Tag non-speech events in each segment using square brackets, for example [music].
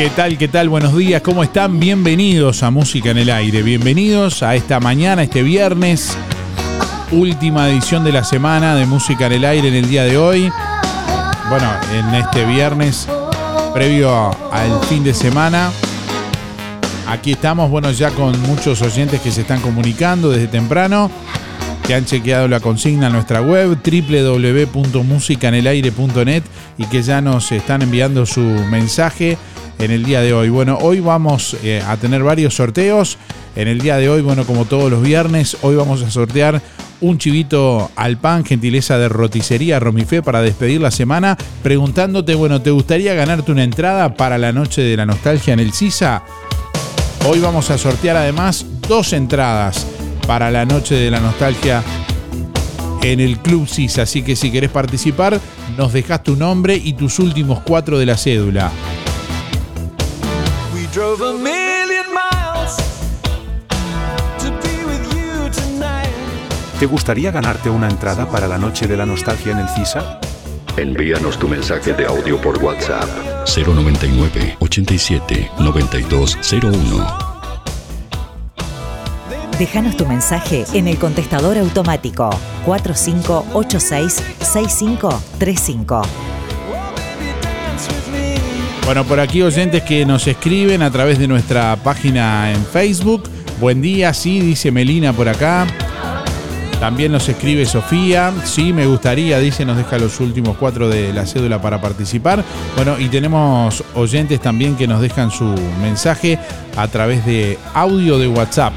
¿Qué tal? ¿Qué tal? Buenos días, ¿cómo están? Bienvenidos a Música en el Aire, bienvenidos a esta mañana, este viernes, última edición de la semana de Música en el Aire en el día de hoy. Bueno, en este viernes, previo al fin de semana. Aquí estamos, bueno, ya con muchos oyentes que se están comunicando desde temprano, que han chequeado la consigna en nuestra web www.musicanelaire.net y que ya nos están enviando su mensaje en el día de hoy. Bueno, hoy vamos eh, a tener varios sorteos. En el día de hoy, bueno, como todos los viernes, hoy vamos a sortear un chivito al pan, gentileza de roticería Romifé para despedir la semana, preguntándote, bueno, ¿te gustaría ganarte una entrada para la noche de la nostalgia en el CISA? Hoy vamos a sortear además dos entradas para la noche de la nostalgia en el Club CISA. Así que si querés participar, nos dejas tu nombre y tus últimos cuatro de la cédula. Drove a million miles to be with you tonight. ¿Te gustaría ganarte una entrada para la Noche de la Nostalgia en el CISA? Envíanos tu mensaje de audio por WhatsApp 099 87 9201. Déjanos tu mensaje en el contestador automático 4586-6535. Bueno, por aquí oyentes que nos escriben a través de nuestra página en Facebook. Buen día, sí, dice Melina por acá. También nos escribe Sofía. Sí, me gustaría, dice, nos deja los últimos cuatro de la cédula para participar. Bueno, y tenemos oyentes también que nos dejan su mensaje a través de audio de WhatsApp.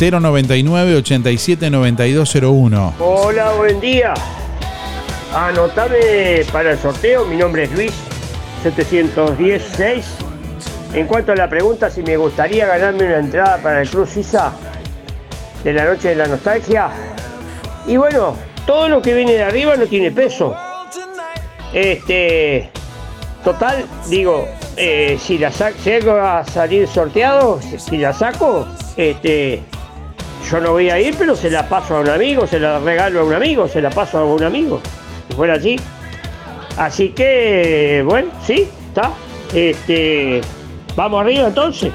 099 87 9201. Hola, buen día. Anotame para el sorteo, mi nombre es Luis 716. En cuanto a la pregunta si me gustaría ganarme una entrada para el Cruz Isa de la Noche de la Nostalgia. Y bueno, todo lo que viene de arriba no tiene peso. Este, total, digo, eh, si la saco, si a salir sorteado, si la saco, este, yo no voy a ir, pero se la paso a un amigo, se la regalo a un amigo, se la paso a un amigo. Si fuera así. Así que, bueno, sí, está. Este, vamos arriba entonces.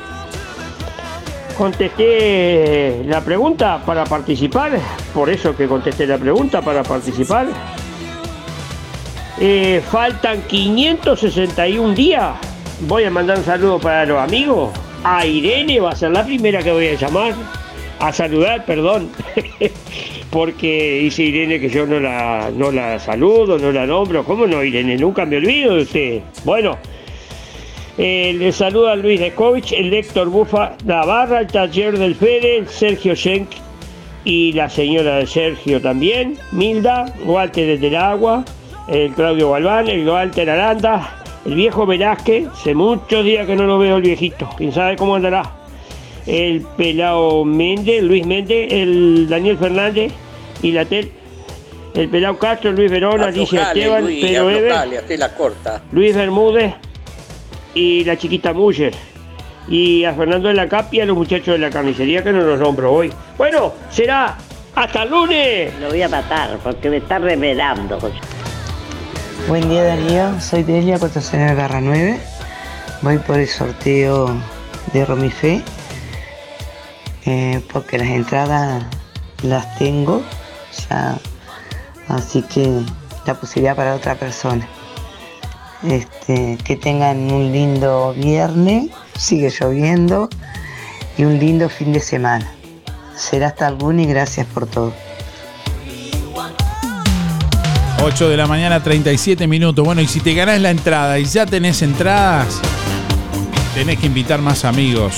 Contesté la pregunta para participar, por eso que contesté la pregunta para participar. Eh, faltan 561 días. Voy a mandar un saludo para los amigos. A Irene va a ser la primera que voy a llamar. A saludar, perdón. [laughs] Porque dice Irene que yo no la, no la saludo, no la nombro. ¿Cómo no, Irene? Nunca me olvido de usted. Bueno, eh, le saluda Luis Descovich, el Héctor Bufa Navarra, el taller del Fede, el Sergio Schenk y la señora de Sergio también, Milda, Walter desde el agua, el Claudio Galván, el Walter Aranda, el viejo Velázquez, hace muchos días que no lo veo el viejito, quién sabe cómo andará. El pelao Méndez, Luis Méndez, el Daniel Fernández y la tel, el pelao Castro, Luis Verona, Alicia Esteban, Luis, Pedro la corta. Luis Bermúdez y la chiquita Muller. Y a Fernando de la Capia, los muchachos de la carnicería que no los nombro hoy. Bueno, será hasta el lunes. Lo voy a matar porque me está revelando. Buen día Darío, soy Delia Cotacional Garra 9. Voy por el sorteo de Romifé eh, porque las entradas las tengo ya, así que la posibilidad para otra persona. Este, que tengan un lindo viernes, sigue lloviendo y un lindo fin de semana. Será hasta lunes y gracias por todo. 8 de la mañana, 37 minutos. Bueno, y si te ganás la entrada y ya tenés entradas, tenés que invitar más amigos.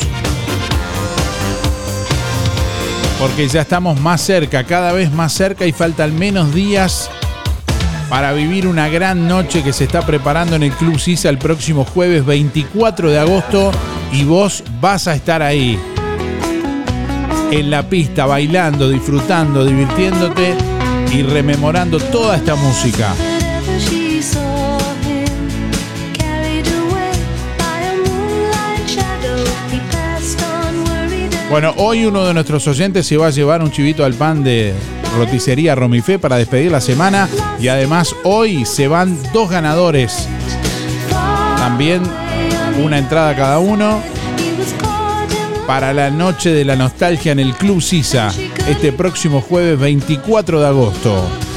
Porque ya estamos más cerca, cada vez más cerca y faltan menos días para vivir una gran noche que se está preparando en el Club Sisa el próximo jueves 24 de agosto y vos vas a estar ahí. En la pista, bailando, disfrutando, divirtiéndote y rememorando toda esta música. Bueno, hoy uno de nuestros oyentes se va a llevar un chivito al pan de roticería Romifé para despedir la semana y además hoy se van dos ganadores. También una entrada cada uno para la noche de la nostalgia en el Club Sisa este próximo jueves 24 de agosto.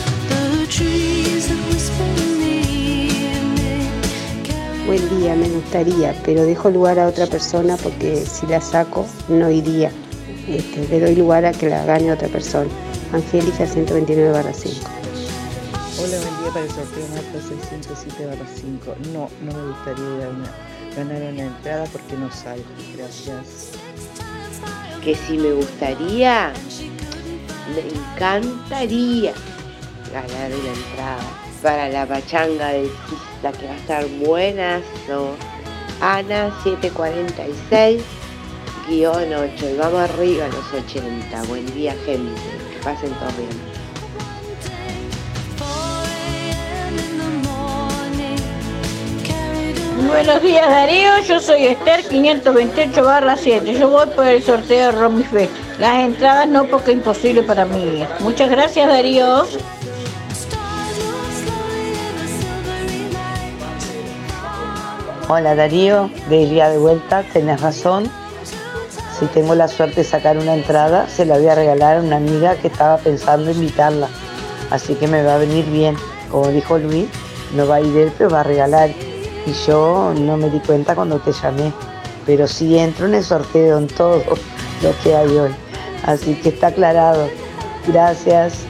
Buen día, me gustaría, pero dejo lugar a otra persona porque si la saco no iría. Este, le doy lugar a que la gane otra persona. Angélica 129 barra 5. Hola, buen día para el sorteo Marta 607 barra 5. No, no me gustaría ir a una- ganar una entrada porque no salgo. Gracias. que si me gustaría, me encantaría ganar una entrada para la pachanga de Sista que va a estar buenazo. Ana 746 guion 8 y vamos arriba a los 80. Buen día gente, que pasen todos bien. Buenos días Darío, yo soy Esther 528 barra 7. Yo voy por el sorteo de Romife. Las entradas no porque es imposible para mí. Muchas gracias Darío. Hola Darío, Delia de vuelta, tenés razón. Si tengo la suerte de sacar una entrada, se la voy a regalar a una amiga que estaba pensando invitarla. Así que me va a venir bien. Como dijo Luis, no va a ir él, pero va a regalar. Y yo no me di cuenta cuando te llamé. Pero sí entro en el sorteo en todo [laughs] lo que hay hoy. Así que está aclarado. Gracias.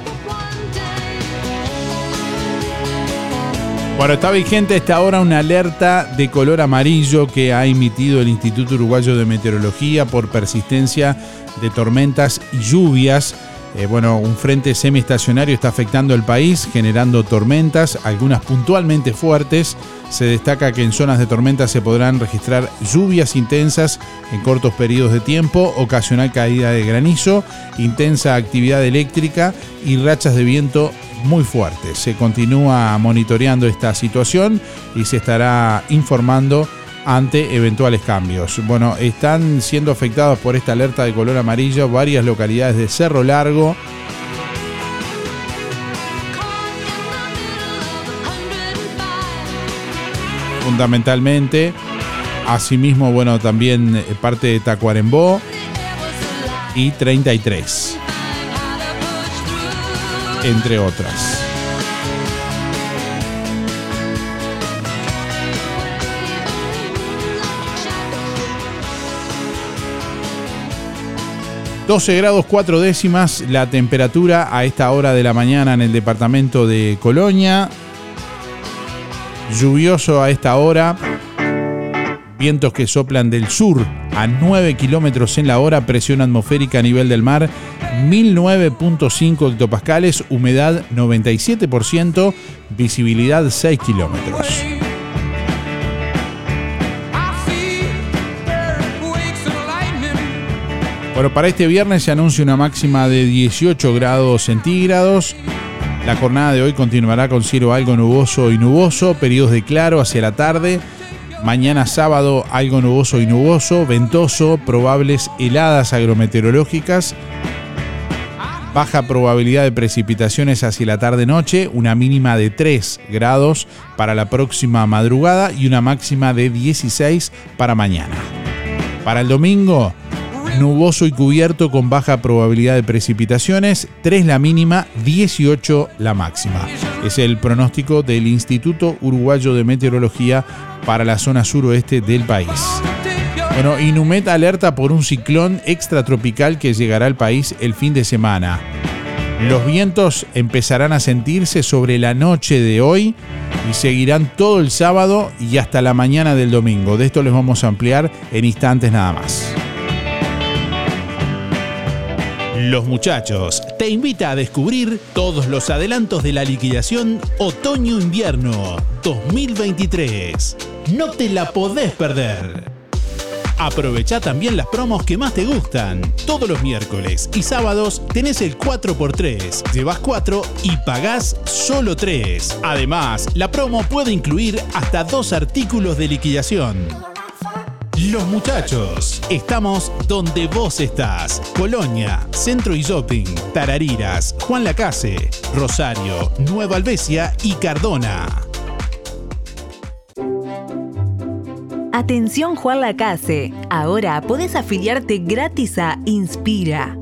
Bueno, está vigente a esta hora una alerta de color amarillo que ha emitido el Instituto Uruguayo de Meteorología por persistencia de tormentas y lluvias. Eh, bueno, un frente semiestacionario está afectando el país, generando tormentas, algunas puntualmente fuertes. Se destaca que en zonas de tormenta se podrán registrar lluvias intensas en cortos periodos de tiempo, ocasional caída de granizo, intensa actividad eléctrica y rachas de viento muy fuertes. Se continúa monitoreando esta situación y se estará informando ante eventuales cambios. Bueno, están siendo afectados por esta alerta de color amarillo varias localidades de Cerro Largo. Fundamentalmente, asimismo, bueno, también eh, parte de Tacuarembó y 33, entre otras. ...12 grados 4 décimas la temperatura a esta hora de la mañana en el departamento de Colonia. Lluvioso a esta hora. Vientos que soplan del sur a 9 kilómetros en la hora. Presión atmosférica a nivel del mar 1009.5 hectopascales. Humedad 97%. Visibilidad 6 kilómetros. Bueno, para este viernes se anuncia una máxima de 18 grados centígrados. La jornada de hoy continuará con cielo algo nuboso y nuboso, periodos de claro hacia la tarde. Mañana sábado algo nuboso y nuboso, ventoso, probables heladas agrometeorológicas. Baja probabilidad de precipitaciones hacia la tarde-noche, una mínima de 3 grados para la próxima madrugada y una máxima de 16 para mañana. Para el domingo, nuboso y cubierto con baja probabilidad de precipitaciones, 3 la mínima, 18 la máxima. Es el pronóstico del Instituto Uruguayo de Meteorología para la zona suroeste del país. Bueno, Inumet alerta por un ciclón extratropical que llegará al país el fin de semana. Los vientos empezarán a sentirse sobre la noche de hoy y seguirán todo el sábado y hasta la mañana del domingo. De esto les vamos a ampliar en instantes nada más. Los muchachos te invita a descubrir todos los adelantos de la liquidación Otoño-Invierno 2023. No te la podés perder. Aprovecha también las promos que más te gustan. Todos los miércoles y sábados tenés el 4x3. Llevas 4 y pagás solo 3. Además, la promo puede incluir hasta dos artículos de liquidación. Los muchachos, estamos donde vos estás. Colonia, Centro y Shopping, Tarariras, Juan Lacase, Rosario, Nueva Albesia y Cardona. Atención Juan Lacase, ahora podés afiliarte gratis a Inspira.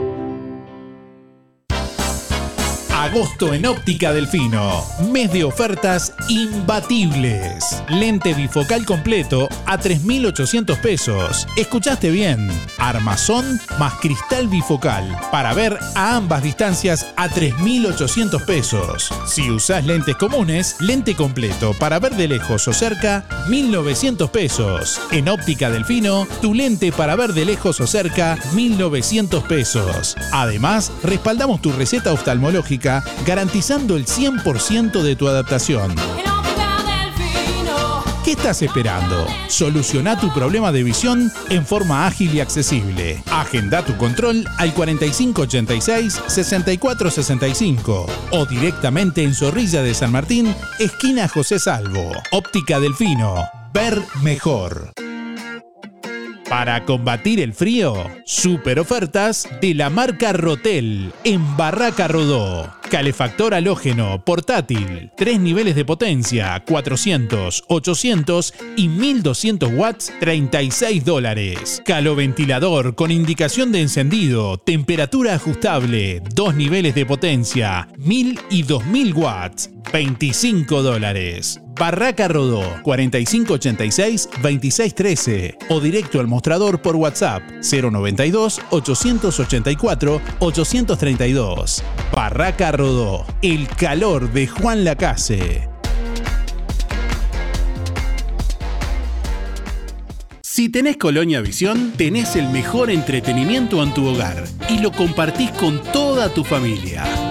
Agosto en Óptica Delfino. Mes de ofertas imbatibles. Lente bifocal completo a 3.800 pesos. ¿Escuchaste bien? Armazón más cristal bifocal. Para ver a ambas distancias a 3.800 pesos. Si usás lentes comunes, lente completo para ver de lejos o cerca, 1.900 pesos. En Óptica Delfino, tu lente para ver de lejos o cerca, 1.900 pesos. Además, respaldamos tu receta oftalmológica garantizando el 100% de tu adaptación. ¿Qué estás esperando? Soluciona tu problema de visión en forma ágil y accesible. Agenda tu control al 4586-6465 o directamente en Zorrilla de San Martín, esquina José Salvo. Óptica Delfino. Ver mejor. Para combatir el frío, super ofertas de la marca Rotel en Barraca Rodó. Calefactor halógeno portátil, tres niveles de potencia, 400, 800 y 1200 watts, 36 dólares. Caloventilador con indicación de encendido, temperatura ajustable, dos niveles de potencia, 1000 y 2000 watts, 25 dólares. Barraca Rodó 4586-2613 o directo al mostrador por WhatsApp 092-884-832. Barraca Rodó, el calor de Juan Lacase. Si tenés Colonia Visión, tenés el mejor entretenimiento en tu hogar y lo compartís con toda tu familia.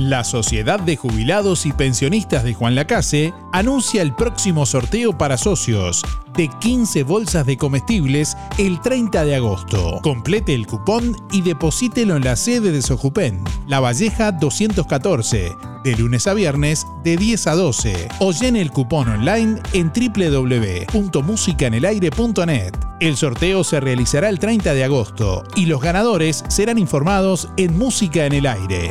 La Sociedad de Jubilados y Pensionistas de Juan Lacase anuncia el próximo sorteo para socios de 15 bolsas de comestibles el 30 de agosto. Complete el cupón y deposítelo en la sede de Sojupen, La Valleja 214, de lunes a viernes de 10 a 12 o llene el cupón online en www.musicaenelaire.net. El sorteo se realizará el 30 de agosto y los ganadores serán informados en Música en el Aire.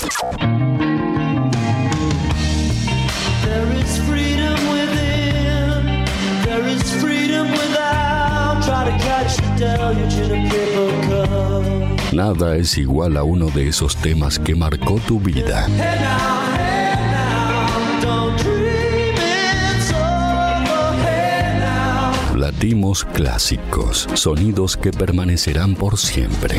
280 092. There is freedom within, there is freedom without. Try to catch the deluge in a paper cup. Nada es igual a uno de esos temas que marcó tu vida. Latimos clásicos, sonidos que permanecerán por siempre.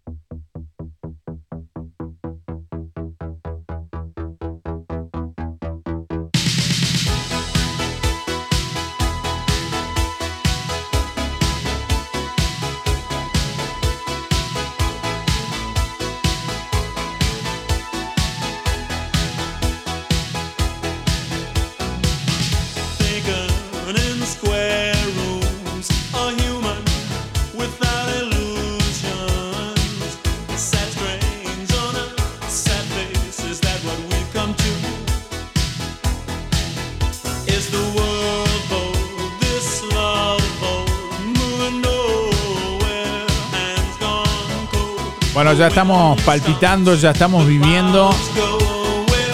Ya estamos palpitando, ya estamos viviendo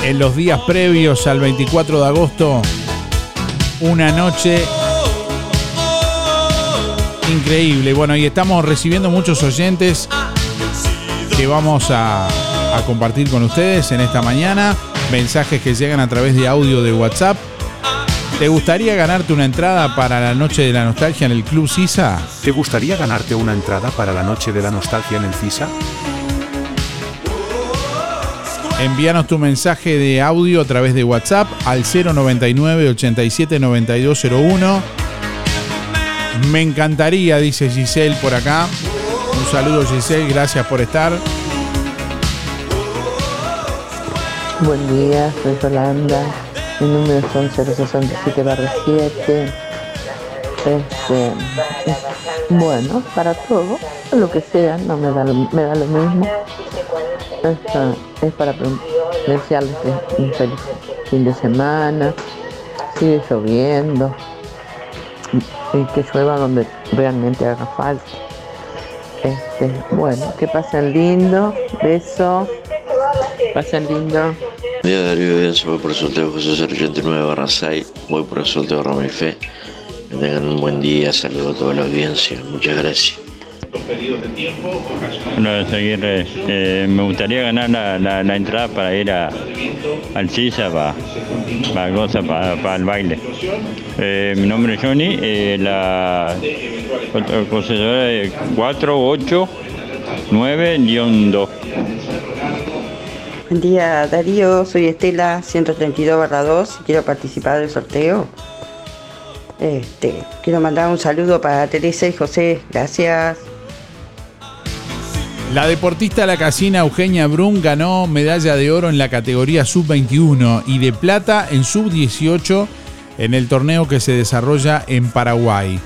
en los días previos al 24 de agosto una noche increíble. Bueno, y estamos recibiendo muchos oyentes que vamos a compartir con ustedes en esta mañana. Mensajes que llegan a través de audio de WhatsApp. ¿Te gustaría ganarte una entrada para la Noche de la Nostalgia en el Club Sisa? ¿Te gustaría ganarte una entrada para la noche de la nostalgia en el CISA? Envíanos tu mensaje de audio a través de WhatsApp al 099 87 9201. Me encantaría, dice Giselle por acá. Un saludo Giselle, gracias por estar. Buen día, soy Yolanda. Mi número son 067 7. Este, bueno, para todo, lo que sea, no me da me da lo mismo. Esto es para desearles un feliz fin de semana. Sigue lloviendo. Y que llueva donde realmente haga falta. Este, bueno, que pasen lindo. Beso. Pasen lindo. Día Darío bien, voy por el sorteo José 089 barra 6, voy por el sorteo Roma y Fe. Que tengan un buen día, saludo a toda la audiencia, muchas gracias. Hola, Aguirre. Eh, me gustaría ganar la, la- la entrada para ir a, al CISA, para, para, cosa, para, para el baile. Eh, mi nombre es Johnny, eh, la concesora es 489-2. Buen día Darío, soy Estela 132 2 y quiero participar del sorteo. Este, quiero mandar un saludo para Teresa y José, gracias. La deportista la casina Eugenia Brun ganó medalla de oro en la categoría sub-21 y de plata en sub-18 en el torneo que se desarrolla en Paraguay.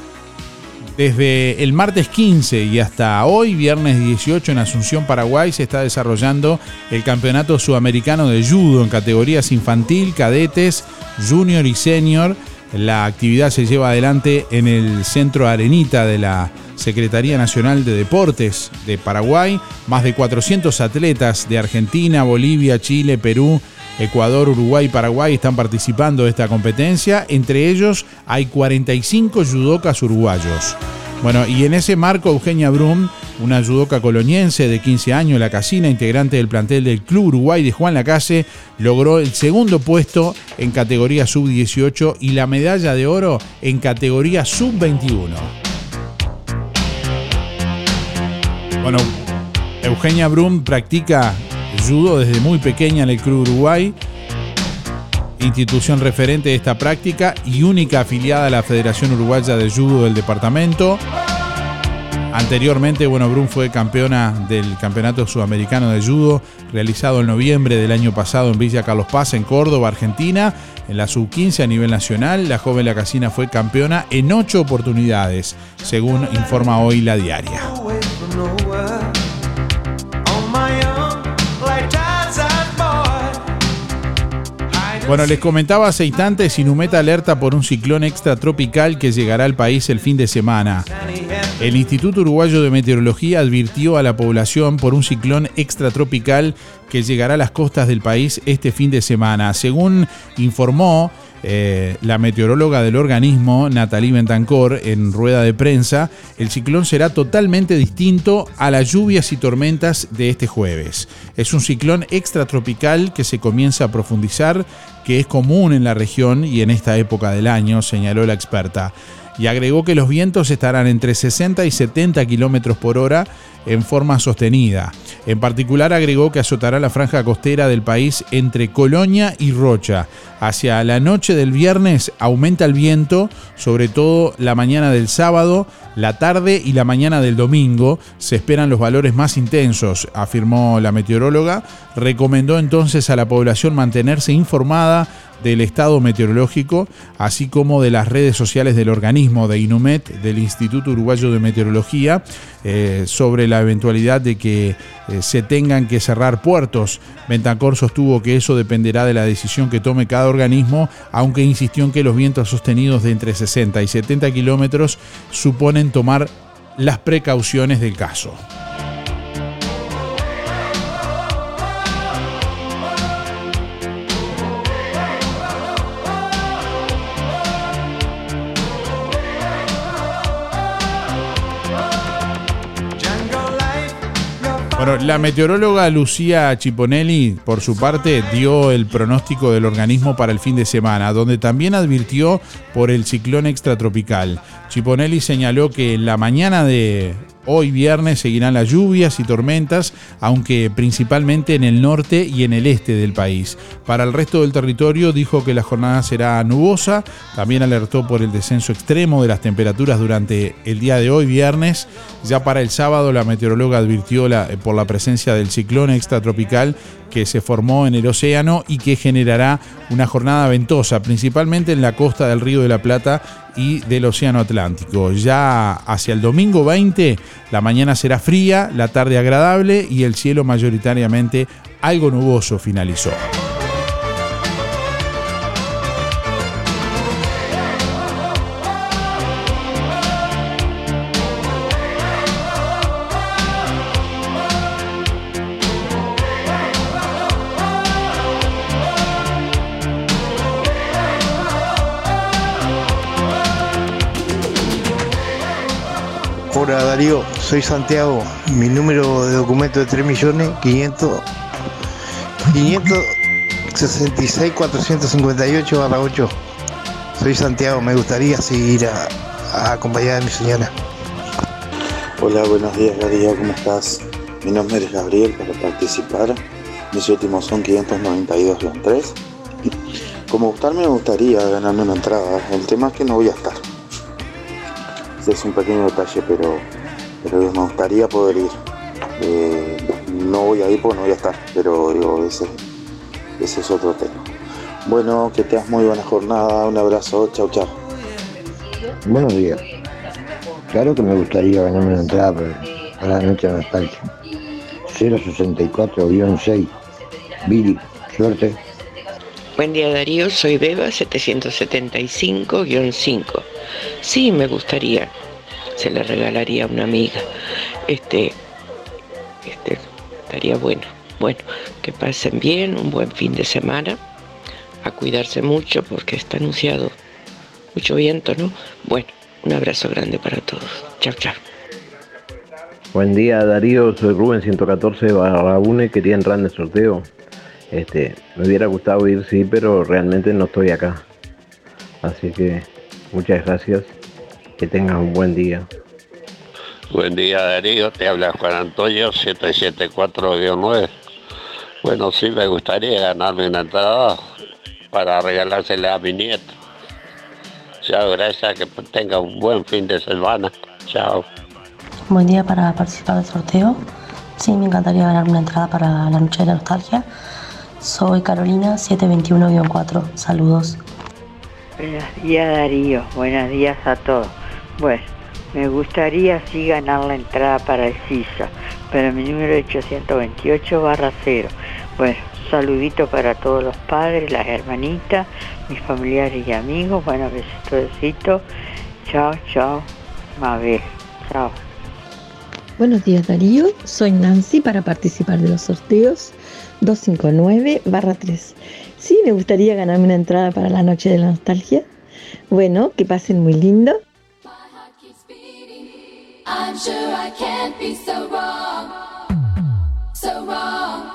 Desde el martes 15 y hasta hoy, viernes 18, en Asunción, Paraguay, se está desarrollando el Campeonato Sudamericano de Judo en categorías infantil, cadetes, junior y senior. La actividad se lleva adelante en el Centro Arenita de la Secretaría Nacional de Deportes de Paraguay. Más de 400 atletas de Argentina, Bolivia, Chile, Perú, Ecuador, Uruguay y Paraguay están participando de esta competencia. Entre ellos hay 45 judocas uruguayos. Bueno, y en ese marco, Eugenia Brum, una judoca coloniense de 15 años, la casina, integrante del plantel del Club Uruguay de Juan Lacase, logró el segundo puesto en categoría sub-18 y la medalla de oro en categoría sub-21. Bueno, Eugenia Brum practica judo desde muy pequeña en el Club Uruguay, institución referente de esta práctica y única afiliada a la Federación Uruguaya de Judo del departamento. Anteriormente, bueno, Brum fue campeona del Campeonato Sudamericano de Judo, realizado en noviembre del año pasado en Villa Carlos Paz, en Córdoba, Argentina. En la sub-15 a nivel nacional, la joven La Casina fue campeona en ocho oportunidades, según informa hoy la diaria. Bueno, les comentaba hace instantes, Inumeta alerta por un ciclón extratropical que llegará al país el fin de semana. El Instituto Uruguayo de Meteorología advirtió a la población por un ciclón extratropical que llegará a las costas del país este fin de semana. Según informó eh, la meteoróloga del organismo, Natalie Bentancor, en rueda de prensa, el ciclón será totalmente distinto a las lluvias y tormentas de este jueves. Es un ciclón extratropical que se comienza a profundizar, que es común en la región y en esta época del año, señaló la experta y agregó que los vientos estarán entre 60 y 70 kilómetros por hora en forma sostenida. En particular agregó que azotará la franja costera del país entre Colonia y Rocha. Hacia la noche del viernes aumenta el viento, sobre todo la mañana del sábado, la tarde y la mañana del domingo. Se esperan los valores más intensos, afirmó la meteoróloga. Recomendó entonces a la población mantenerse informada del estado meteorológico, así como de las redes sociales del organismo de INUMET, del Instituto Uruguayo de Meteorología, eh, sobre la eventualidad de que eh, se tengan que cerrar puertos. Bentancor sostuvo que eso dependerá de la decisión que tome cada organismo, aunque insistió en que los vientos sostenidos de entre 60 y 70 kilómetros suponen tomar las precauciones del caso. Bueno, la meteoróloga Lucía Chiponelli, por su parte, dio el pronóstico del organismo para el fin de semana, donde también advirtió por el ciclón extratropical. Chiponelli señaló que en la mañana de hoy viernes seguirán las lluvias y tormentas, aunque principalmente en el norte y en el este del país. Para el resto del territorio dijo que la jornada será nubosa, también alertó por el descenso extremo de las temperaturas durante el día de hoy viernes. Ya para el sábado la meteoróloga advirtió la- por la presencia del ciclón extratropical que se formó en el océano y que generará una jornada ventosa, principalmente en la costa del Río de la Plata y del Océano Atlántico. Ya hacia el domingo 20, la mañana será fría, la tarde agradable y el cielo mayoritariamente algo nuboso finalizó. Darío, soy Santiago. Mi número de documento es 3 millones 500 566 458 barra 8. Soy Santiago, me gustaría seguir a, a acompañar a mi señora. Hola, buenos días Darío, ¿cómo estás? Mi nombre es Gabriel para participar. Mis últimos son 592-3. Como gustarme me gustaría ganarme una entrada. El tema es que no voy a estar. Ese es un pequeño detalle, pero, pero me gustaría poder ir. Eh, no voy a ir porque no voy a estar, pero digo, ese, ese es otro tema. Bueno, que tengas muy buena jornada. Un abrazo. Chau, chau. Buenos días. Claro que me gustaría ganarme una entrada para, para la noche de nostalgia. 064-6. Billy, suerte. Buen día Darío, soy Beba 775-5. Sí, me gustaría. Se le regalaría a una amiga. Este, este, estaría bueno. Bueno, que pasen bien, un buen fin de semana. A cuidarse mucho porque está anunciado mucho viento, ¿no? Bueno, un abrazo grande para todos. Chao, chao. Buen día Darío, soy Rubén 114 barra 1 y quería entrar en el sorteo. Este, me hubiera gustado ir, sí, pero realmente no estoy acá. Así que muchas gracias, que tengan un buen día. Buen día Darío, te habla Juan Antonio 774-9. Bueno, sí me gustaría ganarme una entrada para regalársela a mi nieto. Chao, gracias, que tenga un buen fin de semana. Chao. Buen día para participar del sorteo. Sí, me encantaría ganar una entrada para la noche de la nostalgia. Soy Carolina 721-4. Saludos. Buenos días Darío, buenos días a todos. Bueno, me gustaría sí ganar la entrada para el CISA, pero mi número es 828 barra 0. Bueno, saludito para todos los padres, las hermanitas, mis familiares y amigos. Bueno, besito, besito. Chao, chao, Mabel. Chao. Buenos días Darío, soy Nancy para participar de los sorteos 259-3. Sí, me gustaría ganarme una entrada para la noche de la nostalgia. Bueno, que pasen muy lindo. I'm sure I can't be so wrong, so wrong.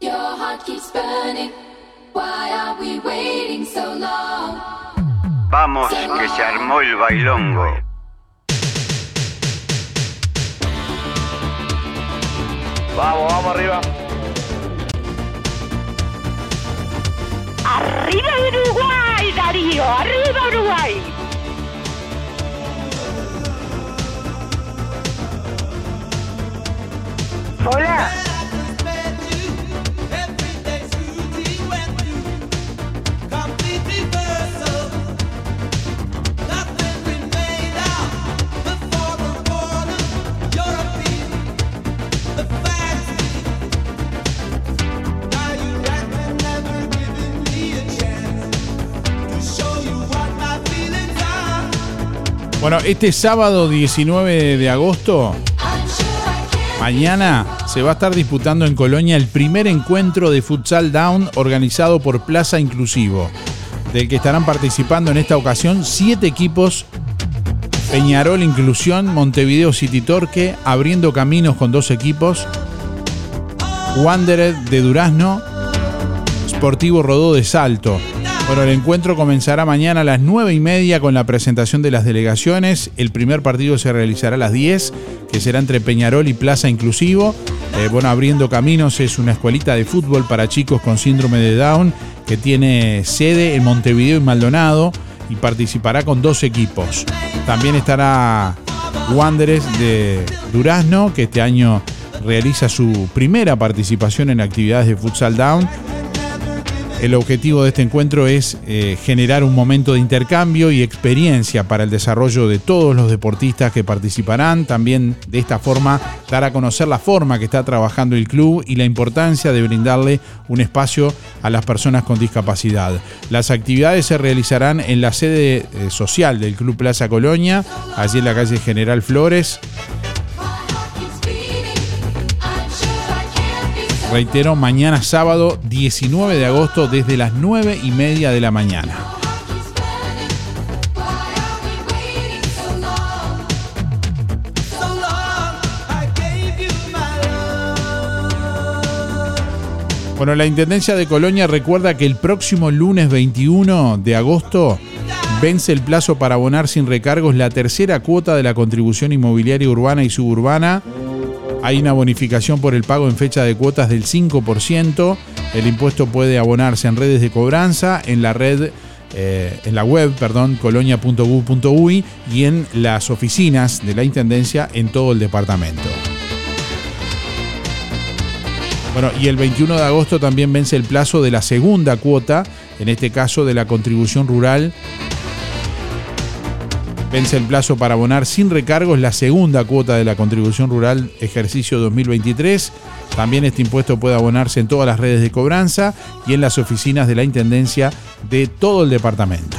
Your heart keeps burning. Why are we waiting so long? Vamos, que se armó el bailongo. Vamos, vamos arriba. ¡Arriba Uruguay, Darío! ¡Arriba Uruguay! Hola. Bueno, este sábado 19 de agosto, mañana se va a estar disputando en Colonia el primer encuentro de futsal down organizado por Plaza Inclusivo, del que estarán participando en esta ocasión siete equipos Peñarol Inclusión, Montevideo City Torque, abriendo caminos con dos equipos. Wanderer de Durazno, Sportivo Rodó de Salto. Bueno, el encuentro comenzará mañana a las 9 y media con la presentación de las delegaciones. El primer partido se realizará a las 10, que será entre Peñarol y Plaza Inclusivo. Eh, bueno, Abriendo Caminos es una escuelita de fútbol para chicos con síndrome de Down que tiene sede en Montevideo y Maldonado y participará con dos equipos. También estará Wanderers de Durazno, que este año realiza su primera participación en actividades de futsal down. El objetivo de este encuentro es eh, generar un momento de intercambio y experiencia para el desarrollo de todos los deportistas que participarán. También de esta forma dar a conocer la forma que está trabajando el club y la importancia de brindarle un espacio a las personas con discapacidad. Las actividades se realizarán en la sede eh, social del Club Plaza Colonia, allí en la calle General Flores. Reitero, mañana sábado 19 de agosto desde las 9 y media de la mañana. Bueno, la Intendencia de Colonia recuerda que el próximo lunes 21 de agosto vence el plazo para abonar sin recargos la tercera cuota de la contribución inmobiliaria urbana y suburbana hay una bonificación por el pago en fecha de cuotas del 5%. El impuesto puede abonarse en redes de cobranza, en la red, eh, en la web, perdón, colonia.gov.uy y en las oficinas de la Intendencia en todo el departamento. Bueno, y el 21 de agosto también vence el plazo de la segunda cuota, en este caso de la contribución rural Vence el plazo para abonar sin recargos la segunda cuota de la contribución rural ejercicio 2023. También este impuesto puede abonarse en todas las redes de cobranza y en las oficinas de la Intendencia de todo el departamento.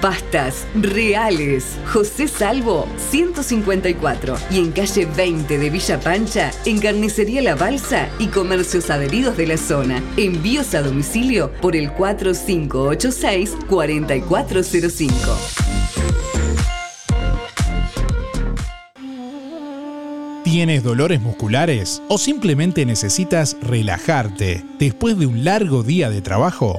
Pastas reales. José Salvo 154 y en calle 20 de Villa Pancha, en Carnicería La Balsa y comercios adheridos de la zona. Envíos a domicilio por el 4586 4405. ¿Tienes dolores musculares o simplemente necesitas relajarte después de un largo día de trabajo?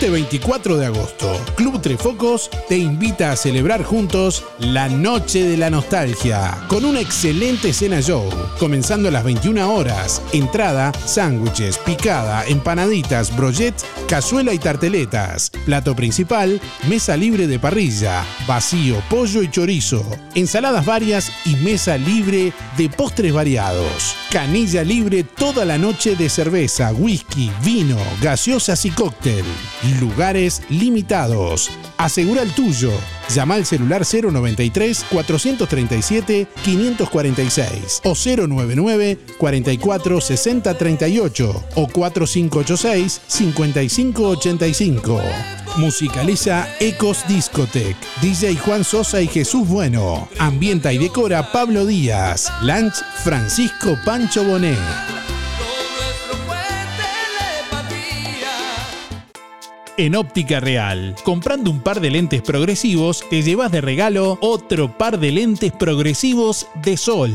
Este 24 de agosto, Club Tres Focos te invita a celebrar juntos la Noche de la Nostalgia con una excelente cena show, comenzando a las 21 horas. Entrada, sándwiches, picada, empanaditas, brochet, cazuela y tarteletas. Plato principal, mesa libre de parrilla, vacío, pollo y chorizo, ensaladas varias y mesa libre de postres variados. Canilla libre toda la noche de cerveza, whisky, vino, gaseosas y cóctel. Lugares limitados. Asegura el tuyo. Llama al celular 093 437 546 o 099 44 60 38 o 4586 5585. Musicaliza Ecos Discotech. DJ Juan Sosa y Jesús Bueno. Ambienta y decora Pablo Díaz. Lunch Francisco Pancho Bonet. En Óptica Real, comprando un par de lentes progresivos, te llevas de regalo otro par de lentes progresivos de sol.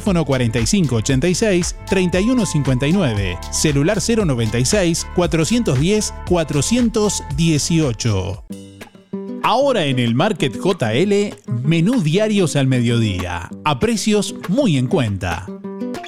4586-3159. Celular 096-410-418. Ahora en el Market JL, menú diarios al mediodía, a precios muy en cuenta.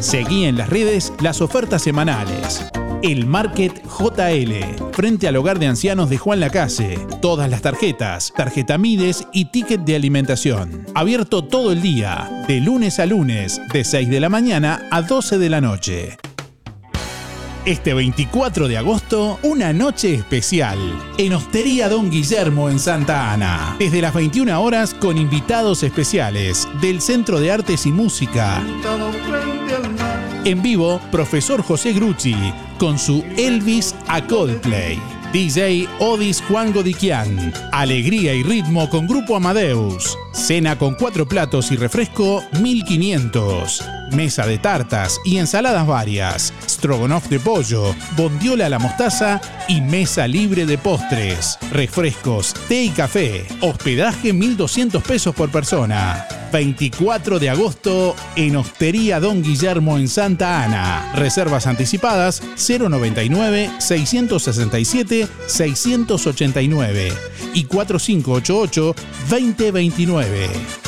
Seguí en las redes las ofertas semanales. El Market JL, frente al hogar de ancianos de Juan Lacase. Todas las tarjetas, tarjeta Mides y ticket de alimentación. Abierto todo el día, de lunes a lunes, de 6 de la mañana a 12 de la noche. Este 24 de agosto, una noche especial en Hostería Don Guillermo en Santa Ana. Desde las 21 horas con invitados especiales del Centro de Artes y Música. En vivo, profesor José Grucci con su Elvis a Coldplay. DJ Odis Juan Godiquian. Alegría y ritmo con Grupo Amadeus. Cena con cuatro platos y refresco 1500. Mesa de tartas y ensaladas varias. Strogonoff de pollo, bondiola a la mostaza y mesa libre de postres. Refrescos, té y café. Hospedaje 1200 pesos por persona. 24 de agosto en Hostería Don Guillermo en Santa Ana. Reservas anticipadas 099-667-689 y 4588-2029.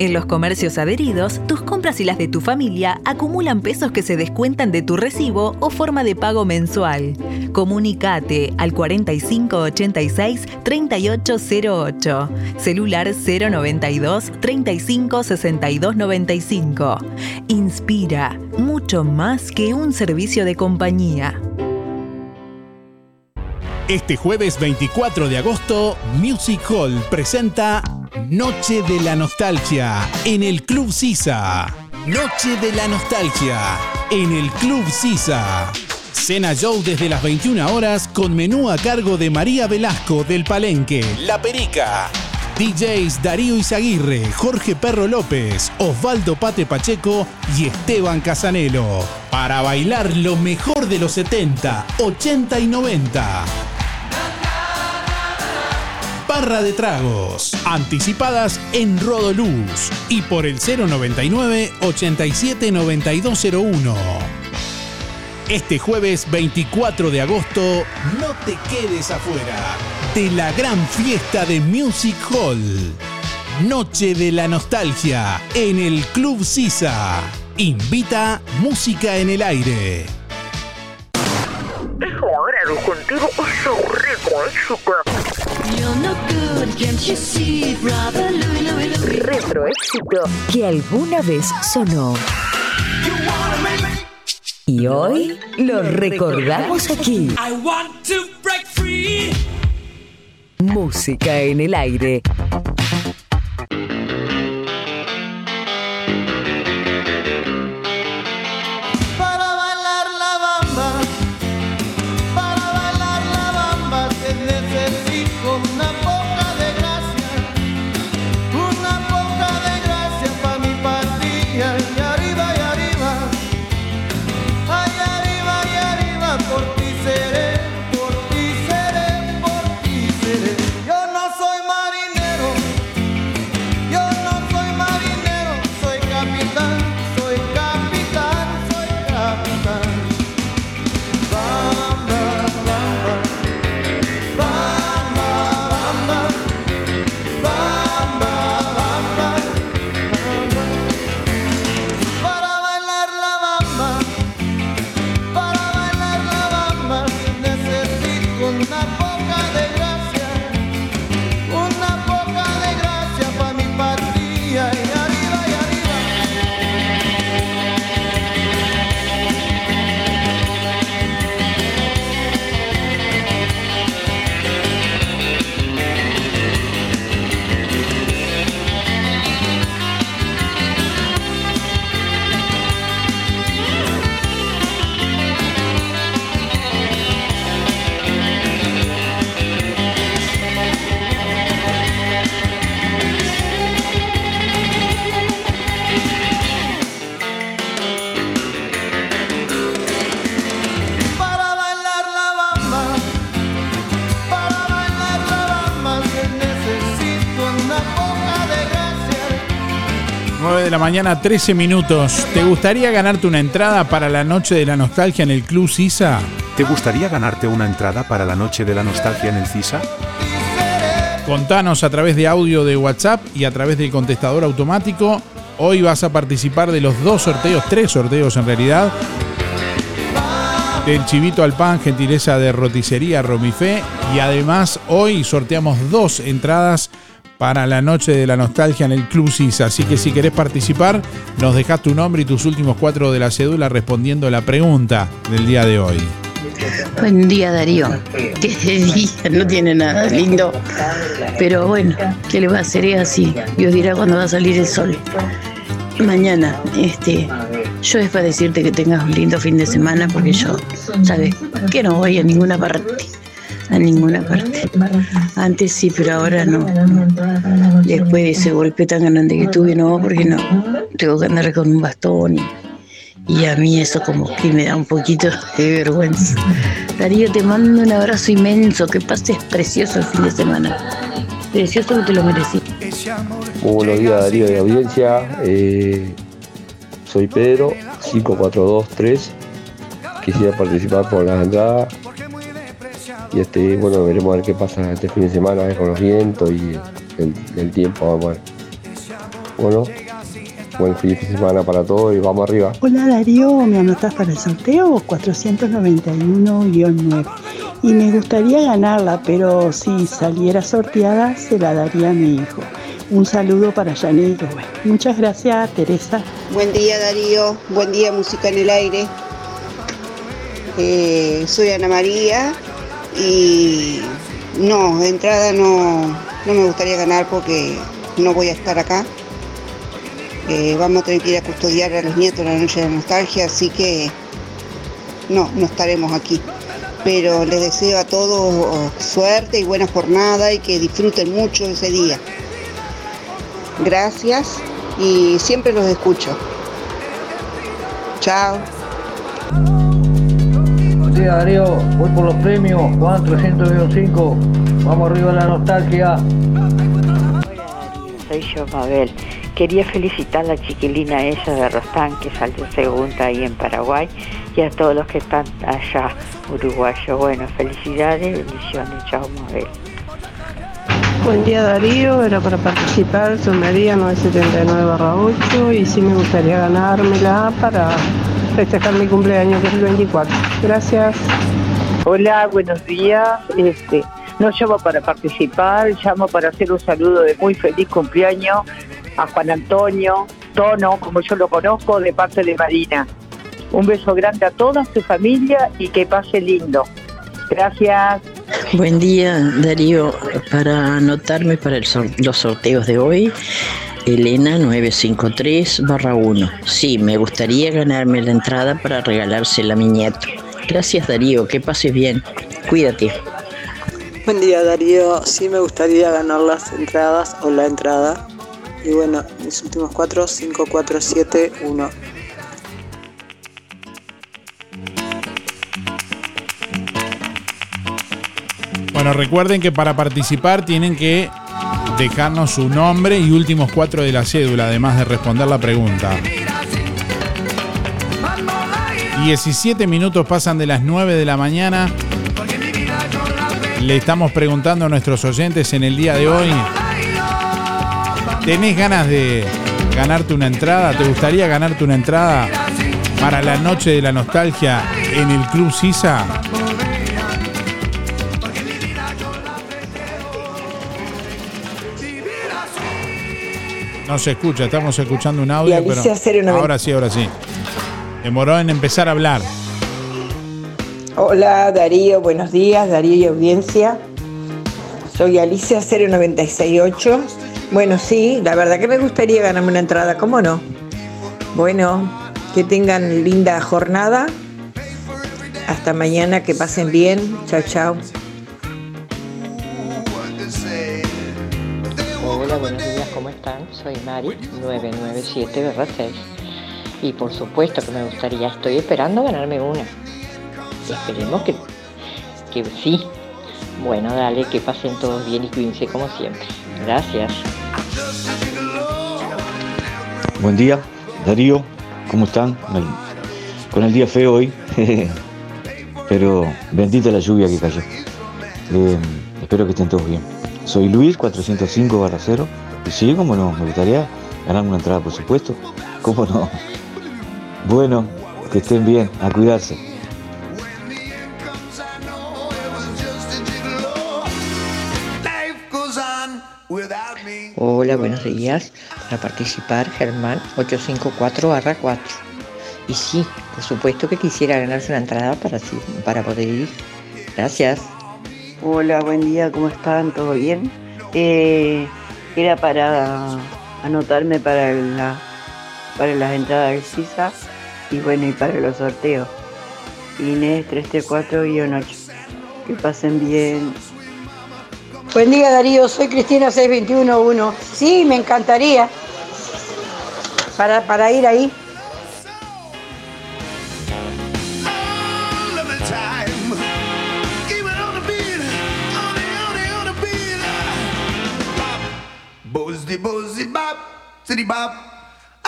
En los comercios adheridos, tus compras y las de tu familia acumulan pesos que se descuentan de tu recibo o forma de pago mensual. Comunicate al 4586-3808, celular 092 35 62 95. Inspira, mucho más que un servicio de compañía. Este jueves 24 de agosto, Music Hall presenta Noche de la Nostalgia en el Club Sisa. Noche de la Nostalgia en el Club Sisa. Cena Show desde las 21 horas con menú a cargo de María Velasco del Palenque, La Perica. DJs Darío Izaguirre, Jorge Perro López, Osvaldo Pate Pacheco y Esteban Casanelo. Para bailar lo mejor de los 70, 80 y 90. Barra de tragos. Anticipadas en Rodoluz y por el 099 87 9201. Este jueves 24 de agosto, no te quedes afuera de la gran fiesta de Music Hall. Noche de la Nostalgia en el Club Sisa. Invita Música en el Aire. Es hora de rico éxito. Retro éxito que alguna vez sonó. Y hoy lo recordamos aquí. Música en el aire. La mañana, 13 minutos. ¿Te gustaría ganarte una entrada para la noche de la nostalgia en el Club Sisa? ¿Te gustaría ganarte una entrada para la noche de la nostalgia en el CISA? Contanos a través de audio de WhatsApp y a través del contestador automático Hoy vas a participar de los dos sorteos, tres sorteos en realidad. Del chivito al pan, gentileza de roticería Romifé. Y además hoy sorteamos dos entradas para la noche de la nostalgia en el Club Sisa. Así que si querés participar, nos dejás tu nombre y tus últimos cuatro de la cédula respondiendo la pregunta del día de hoy. Buen día Darío. Qué día, no tiene nada lindo. Pero bueno, ¿qué le va a hacer? Es así. Dios dirá cuándo va a salir el sol. Mañana, este, yo es para decirte que tengas un lindo fin de semana porque yo, ¿sabes? Que no voy a ninguna parte. A ninguna parte. Antes sí, pero ahora no. Después de ese golpe tan grande que tuve, no, porque no. Tengo que andar con un bastón y a mí eso como que me da un poquito de vergüenza. Darío, te mando un abrazo inmenso, que pases precioso el fin de semana. Precioso que te lo merecí. Muy buenos días Darío de audiencia. Eh, soy Pedro, 5423. Quisiera participar por las entradas. Y este, bueno, veremos a ver qué pasa este fin de semana eh, con los vientos y el, el tiempo. Vamos a ver. Bueno, buen fin de semana para todos y vamos arriba. Hola Darío, ¿me anotas para el sorteo? 491-9. Y me gustaría ganarla, pero si saliera sorteada, se la daría a mi hijo. Un saludo para Janet Rubén. Muchas gracias, Teresa. Buen día Darío, buen día Música en el Aire. Eh, soy Ana María y no, de entrada no, no me gustaría ganar porque no voy a estar acá. Eh, vamos a tener que ir a custodiar a los nietos la noche de nostalgia, así que no, no estaremos aquí. Pero les deseo a todos suerte y buena jornada y que disfruten mucho ese día. Gracias y siempre los escucho. Chao. Buen día Darío, voy por los premios, Juan 305, vamos arriba a la nostalgia. Soy yo, Mabel. Quería felicitar a la chiquilina ella de Rostán que salió segunda ahí en Paraguay y a todos los que están allá, uruguayos. Bueno, felicidades, bendiciones. Chao, Mabel. Buen día Darío, era para participar, soy María 979-8 y sí me gustaría ganármela para festejar mi cumpleaños que es el 24. Gracias. Hola, buenos días. Este, no llamo para participar, llamo para hacer un saludo de muy feliz cumpleaños a Juan Antonio Tono, como yo lo conozco, de parte de Marina. Un beso grande a toda su familia y que pase lindo. Gracias. Buen día, Darío. Para anotarme para el sor- los sorteos de hoy, Elena 953-1. Sí, me gustaría ganarme la entrada para regalársela a mi nieto. Gracias, Darío. Que pases bien. Cuídate. Buen día Darío, sí me gustaría ganar las entradas o la entrada. Y bueno, mis últimos cuatro, 5, 4, 7, 1. Bueno, recuerden que para participar tienen que dejarnos su nombre y últimos cuatro de la cédula, además de responder la pregunta. 17 minutos pasan de las 9 de la mañana. Le estamos preguntando a nuestros oyentes en el día de hoy. ¿Tenés ganas de ganarte una entrada? ¿Te gustaría ganarte una entrada para la noche de la nostalgia en el Club Sisa? No se escucha, estamos escuchando un audio, pero 090. ahora sí, ahora sí. Demoró en empezar a hablar. Hola Darío, buenos días, Darío y audiencia. Soy Alicia 0968. Bueno, sí, la verdad que me gustaría ganarme una entrada, ¿cómo no? Bueno, que tengan linda jornada. Hasta mañana, que pasen bien. Chao, chao. Soy Mari, 997-6. Y por supuesto que me gustaría, estoy esperando ganarme una. Esperemos que, que sí. Bueno, dale, que pasen todos bien y cuídense como siempre. Gracias. Buen día, Darío, ¿cómo están? Con el día feo hoy, [laughs] pero bendita la lluvia que cayó. Eh, espero que estén todos bien. Soy Luis, 405 0, y sí, como no, me gustaría ganarme una entrada, por supuesto. ¿Cómo no? Bueno, que estén bien, a cuidarse. Hola, buenos días. Para participar, Germán 854-4. Y sí, por supuesto que quisiera ganarse una entrada para, para poder ir. Gracias. Hola, buen día, ¿cómo están? ¿Todo bien? Eh, era para anotarme para, la, para las entradas del CISA y bueno, y para los sorteos. Inés 334-8. Que pasen bien. Buen día Darío, soy Cristina 6211. Sí, me encantaría. Para, para ir ahí.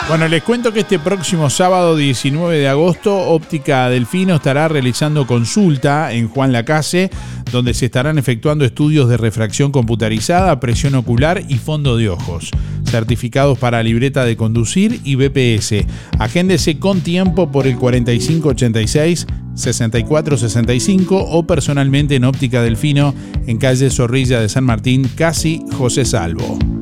Bueno, les cuento que este próximo sábado 19 de agosto, Óptica Delfino estará realizando consulta en Juan Lacase, donde se estarán efectuando estudios de refracción computarizada, presión ocular y fondo de ojos. Certificados para libreta de conducir y BPS. Agéndese con tiempo por el 4586 6465 o personalmente en Óptica Delfino en calle Zorrilla de San Martín, casi José Salvo.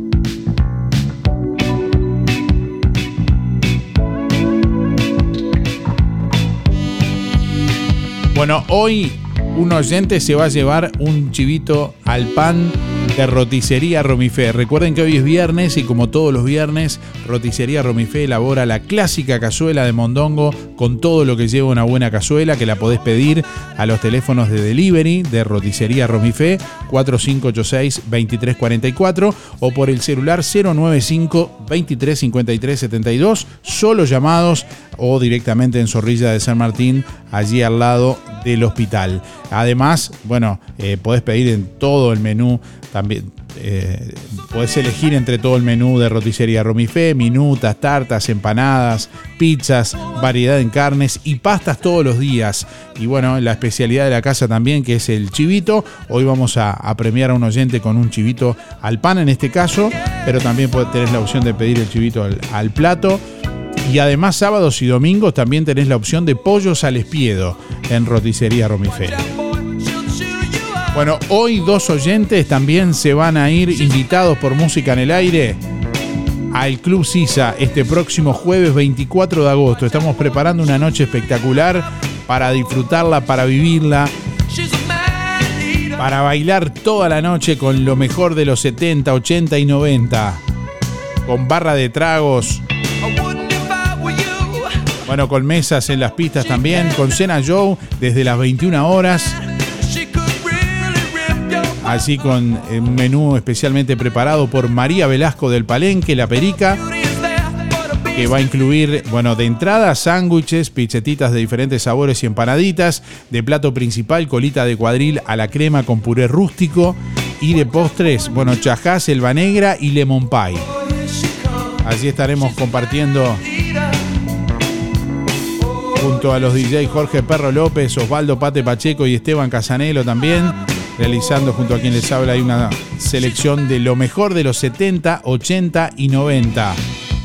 Bueno, hoy un oyente se va a llevar un chivito al pan de Roticería Romifé. Recuerden que hoy es viernes y como todos los viernes, Roticería Romifé elabora la clásica cazuela de mondongo con todo lo que lleva una buena cazuela que la podés pedir a los teléfonos de delivery de Roticería Romifé 4586-2344 o por el celular 095-2353-72, solo llamados o directamente en Zorrilla de San Martín, allí al lado del hospital. Además, bueno, eh, podés pedir en todo el menú también. eh, podés elegir entre todo el menú de roticería Romifé, minutas, tartas, empanadas, pizzas, variedad en carnes y pastas todos los días. Y bueno, la especialidad de la casa también, que es el chivito. Hoy vamos a, premiar a un oyente con un chivito al pan en este caso, pero también tenés la opción de pedir el chivito al plato. Y además sábados y domingos también tenés la opción de pollos al espiedo en Roticería Romifé. Bueno, hoy dos oyentes también se van a ir invitados por Música en el Aire al Club Sisa este próximo jueves 24 de agosto. Estamos preparando una noche espectacular para disfrutarla, para vivirla, para bailar toda la noche con lo mejor de los 70, 80 y 90, con barra de tragos. Bueno, con mesas en las pistas también, con cena show desde las 21 horas. Así con eh, un menú especialmente preparado por María Velasco del Palenque, La Perica, que va a incluir, bueno, de entrada sándwiches, pizzetitas de diferentes sabores y empanaditas, de plato principal colita de cuadril a la crema con puré rústico y de postres, bueno, chajá, selva negra y lemon pie. Allí estaremos compartiendo junto a los DJ Jorge Perro López, Osvaldo Pate Pacheco y Esteban Casanelo también, realizando junto a quien les habla ahí una selección de lo mejor de los 70, 80 y 90.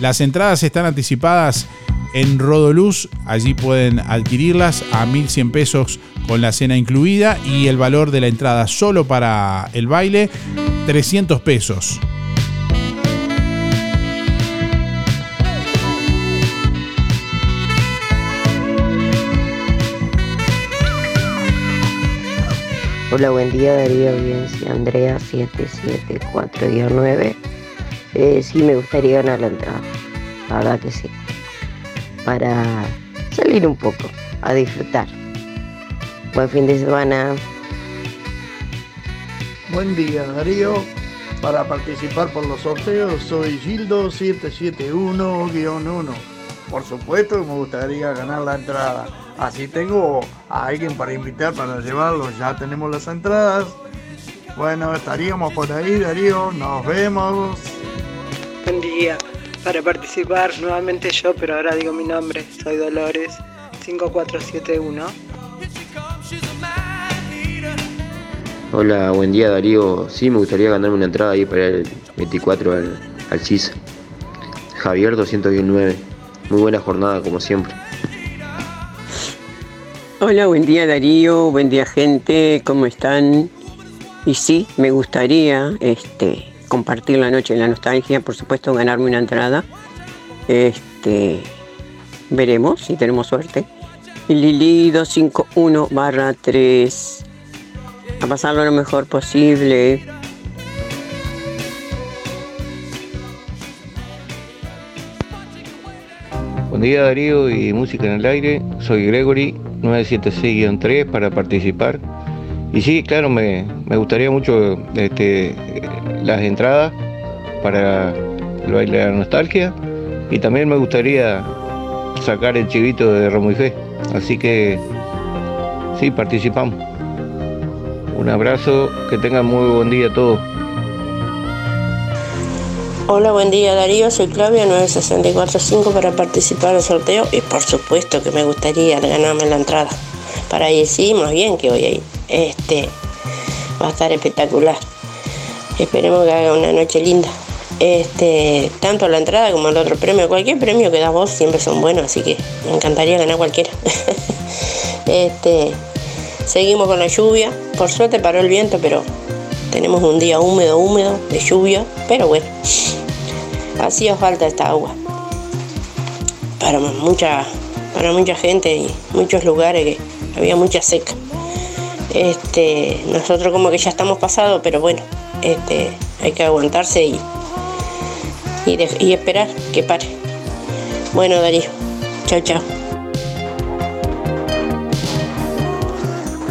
Las entradas están anticipadas en Rodoluz, allí pueden adquirirlas a 1.100 pesos con la cena incluida y el valor de la entrada solo para el baile, 300 pesos. Hola, buen día Darío Audiencia, Andrea 774-9. Eh, sí, me gustaría ganar la entrada, la verdad que sí. Para salir un poco, a disfrutar. Buen fin de semana. Buen día Darío, para participar por los sorteos soy Gildo 771-1. Por supuesto me gustaría ganar la entrada. Así tengo a alguien para invitar para llevarlo. Ya tenemos las entradas. Bueno, estaríamos por ahí, Darío. Nos vemos. Buen día. Para participar, nuevamente yo, pero ahora digo mi nombre. Soy Dolores 5471. Hola, buen día Darío. Sí, me gustaría ganarme una entrada ahí para el 24 al, al CISA. Javier 219. Muy buena jornada como siempre. Hola, buen día Darío, buen día gente, ¿cómo están? Y sí, me gustaría este, compartir la noche de la nostalgia, por supuesto ganarme una entrada. Este, veremos si tenemos suerte. Lili 251 barra 3. A pasarlo lo mejor posible. Día Darío y Música en el Aire. Soy Gregory 976-3 para participar. Y sí, claro, me, me gustaría mucho este, las entradas para el baile de la nostalgia. Y también me gustaría sacar el chivito de Romo y Fe. Así que sí, participamos. Un abrazo, que tengan muy buen día todos. Hola, buen día Darío, soy Claudia 9645 para participar del sorteo y por supuesto que me gustaría ganarme la entrada. Para ir, sí, más bien que voy a ir. Este va a estar espectacular. Esperemos que haga una noche linda. Este, tanto la entrada como el otro premio, cualquier premio que da vos siempre son buenos, así que me encantaría ganar cualquiera. [laughs] este, seguimos con la lluvia. Por suerte paró el viento, pero tenemos un día húmedo, húmedo, de lluvia, pero bueno, hacía falta esta agua. Para mucha, para mucha gente y muchos lugares que había mucha seca. Este, nosotros como que ya estamos pasados, pero bueno, este, hay que aguantarse y, y, y esperar que pare. Bueno, Darío, chao, chao.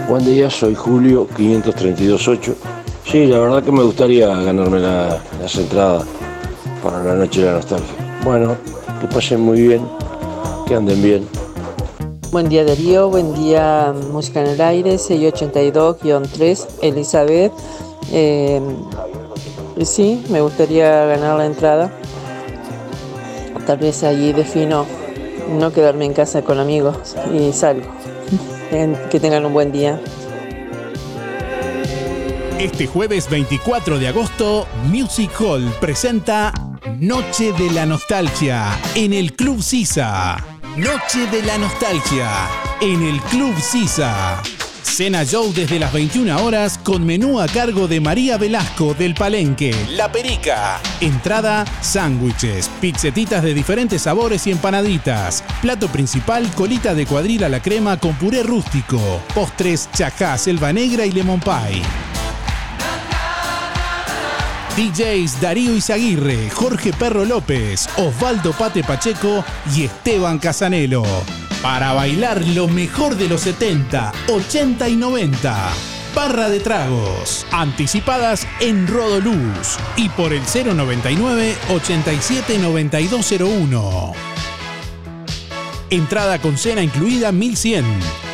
Buen día, soy Julio 5328. Sí, la verdad que me gustaría ganarme la- las entradas para la noche de la nostalgia. Bueno, que pasen muy bien, que anden bien. Buen día Darío, buen día Música en el Aire, 682-3, Elizabeth. Eh, sí, me gustaría ganar la entrada. Tal vez allí defino no quedarme en casa con amigos y salgo. [laughs] Que tengan un buen día. Este jueves 24 de agosto, Music Hall presenta Noche de la Nostalgia en el Club Sisa. Noche de la Nostalgia en el Club Sisa. Cena Show desde las 21 horas con menú a cargo de María Velasco del Palenque. La Perica. Entrada, sándwiches, pizzetitas de diferentes sabores y empanaditas. Plato principal, colita de cuadril a la crema con puré rústico. Postres, chacá, selva negra y lemon pie. DJs Darío Izaguirre, Jorge Perro López, Osvaldo Pate Pacheco y Esteban Casanelo. Para bailar lo mejor de los 70, 80 y 90. Barra de tragos, anticipadas en Rodoluz y por el 099 87 9201. Entrada con cena incluida 1100.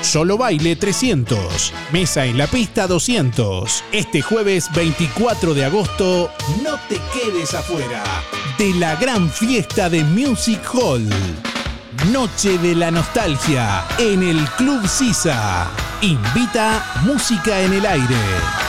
Solo baile 300. Mesa en la pista 200. Este jueves 24 de agosto, no te quedes afuera de la gran fiesta de Music Hall. Noche de la Nostalgia en el Club Sisa. Invita Música en el Aire.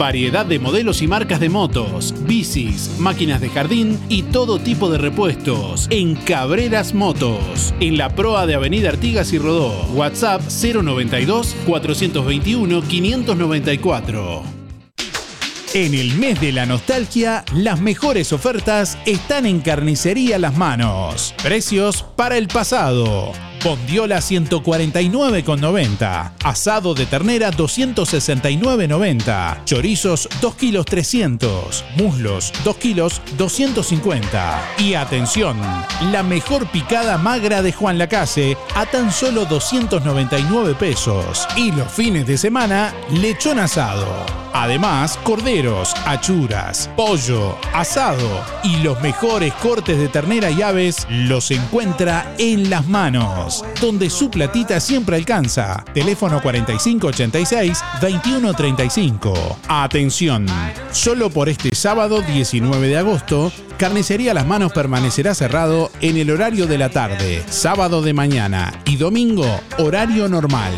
Variedad de modelos y marcas de motos, bicis, máquinas de jardín y todo tipo de repuestos en Cabreras Motos, en la proa de Avenida Artigas y Rodó. WhatsApp 092 421 594. En el mes de la nostalgia, las mejores ofertas están en Carnicería Las Manos. Precios para el pasado. Bondiola 149,90. Asado de ternera 269,90. Chorizos 2 kilos 300. Muslos 2 kilos 250. Y atención, la mejor picada magra de Juan Lacase a tan solo 299 pesos. Y los fines de semana, lechón asado. Además, corderos, achuras, pollo, asado y los mejores cortes de ternera y aves los encuentra en las manos, donde su platita siempre alcanza. Teléfono 4586-2135. Atención, solo por este sábado 19 de agosto, Carnicería Las Manos permanecerá cerrado en el horario de la tarde, sábado de mañana y domingo, horario normal.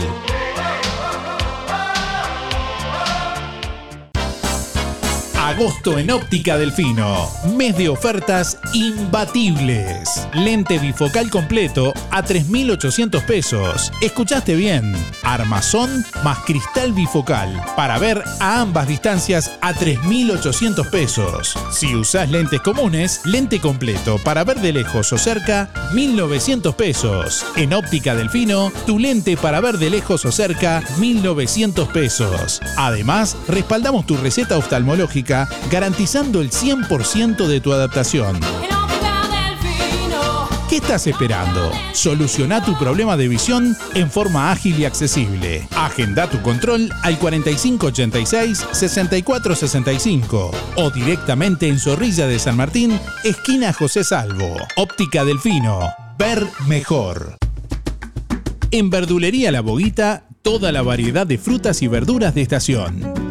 Agosto en Óptica Delfino. Mes de ofertas imbatibles. Lente bifocal completo a 3.800 pesos. ¿Escuchaste bien? Armazón más cristal bifocal. Para ver a ambas distancias a 3.800 pesos. Si usás lentes comunes, lente completo para ver de lejos o cerca, 1.900 pesos. En Óptica Delfino, tu lente para ver de lejos o cerca, 1.900 pesos. Además, respaldamos tu receta oftalmológica garantizando el 100% de tu adaptación. ¿Qué estás esperando? Soluciona tu problema de visión en forma ágil y accesible. Agenda tu control al 4586-6465 o directamente en Zorrilla de San Martín, esquina José Salvo. Óptica Delfino. Ver mejor. En Verdulería La Boguita, toda la variedad de frutas y verduras de estación.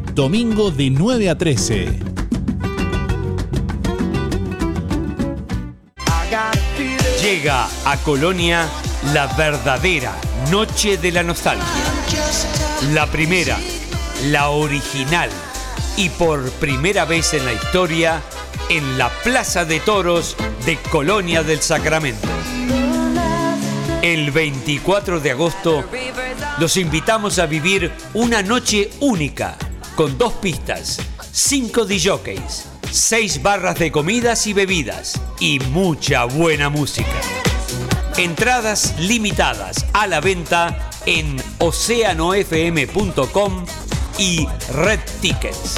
Domingo de 9 a 13. Llega a Colonia la verdadera Noche de la Nostalgia. La primera, la original y por primera vez en la historia en la Plaza de Toros de Colonia del Sacramento. El 24 de agosto los invitamos a vivir una noche única con dos pistas, cinco DJs, seis barras de comidas y bebidas y mucha buena música. Entradas limitadas a la venta en oceanofm.com y Red Tickets.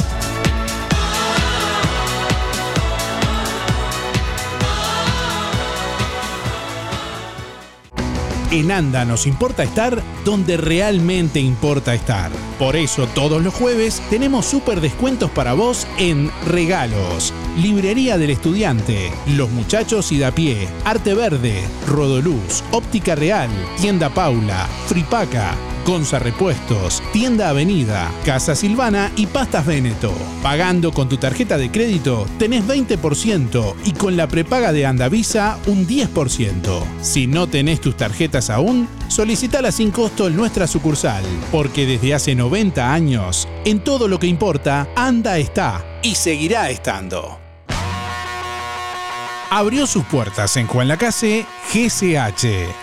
En ANDA nos importa estar donde realmente importa estar. Por eso todos los jueves tenemos súper descuentos para vos en regalos. Librería del Estudiante, Los Muchachos y da pie, Arte Verde, Rodoluz, Óptica Real, Tienda Paula, Fripaca, Gonza Repuestos, Tienda Avenida, Casa Silvana y Pastas Veneto. Pagando con tu tarjeta de crédito tenés 20% y con la prepaga de Andavisa un 10%. Si no tenés tus tarjetas aún, solicitala sin costo en nuestra sucursal, porque desde hace 90 años, en todo lo que importa, Anda está y seguirá estando. Abrió sus puertas en Juan Lacase GCH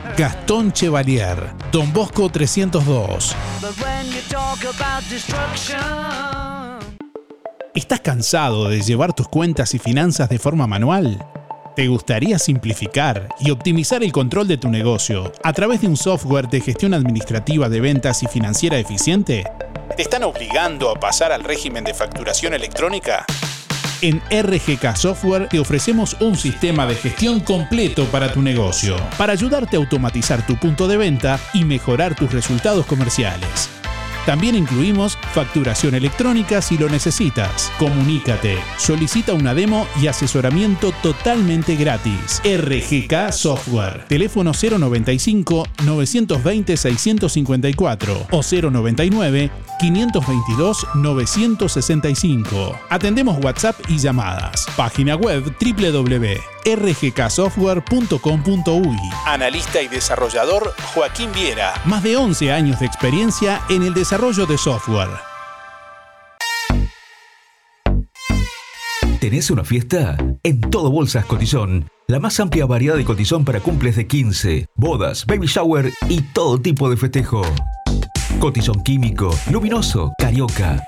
Gastón Chevalier, Don Bosco 302. ¿Estás cansado de llevar tus cuentas y finanzas de forma manual? ¿Te gustaría simplificar y optimizar el control de tu negocio a través de un software de gestión administrativa de ventas y financiera eficiente? ¿Te están obligando a pasar al régimen de facturación electrónica? En RGK Software te ofrecemos un sistema de gestión completo para tu negocio, para ayudarte a automatizar tu punto de venta y mejorar tus resultados comerciales. También incluimos facturación electrónica si lo necesitas. Comunícate, solicita una demo y asesoramiento totalmente gratis. RGK Software. Teléfono 095 920 654 o 099 522 965. Atendemos WhatsApp y llamadas. Página web www.rgksoftware.com.uy. Analista y desarrollador Joaquín Viera. Más de 11 años de experiencia en el desarrollo de software. ¿Tenés una fiesta? En Todo Bolsas Cotizón. La más amplia variedad de cotizón para cumples de 15, bodas, baby shower y todo tipo de festejo. Cotizón químico, luminoso, carioca.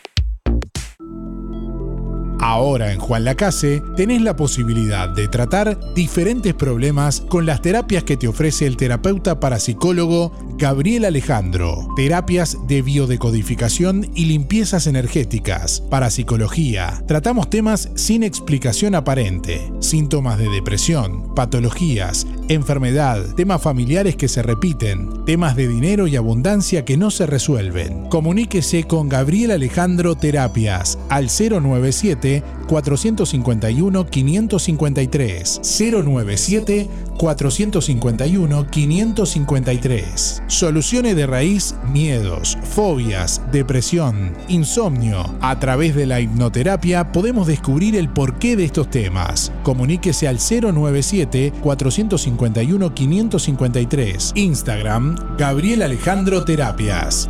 Ahora en Juan Lacase tenés la posibilidad de tratar diferentes problemas con las terapias que te ofrece el terapeuta parapsicólogo Gabriel Alejandro. Terapias de biodecodificación y limpiezas energéticas, parapsicología. Tratamos temas sin explicación aparente, síntomas de depresión, patologías, enfermedad, temas familiares que se repiten, temas de dinero y abundancia que no se resuelven. Comuníquese con Gabriel Alejandro Terapias al 097 451 553 097 451 553 Soluciones de raíz, miedos, fobias, depresión, insomnio. A través de la hipnoterapia podemos descubrir el porqué de estos temas. Comuníquese al 097 451 553 Instagram Gabriel Alejandro Terapias.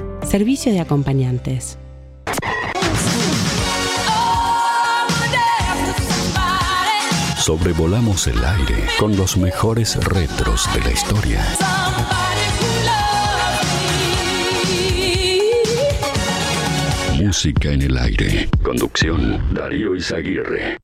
servicio de acompañantes. Sobrevolamos el aire con los mejores retros de la historia. Música en el aire. Conducción Darío Izaguirre.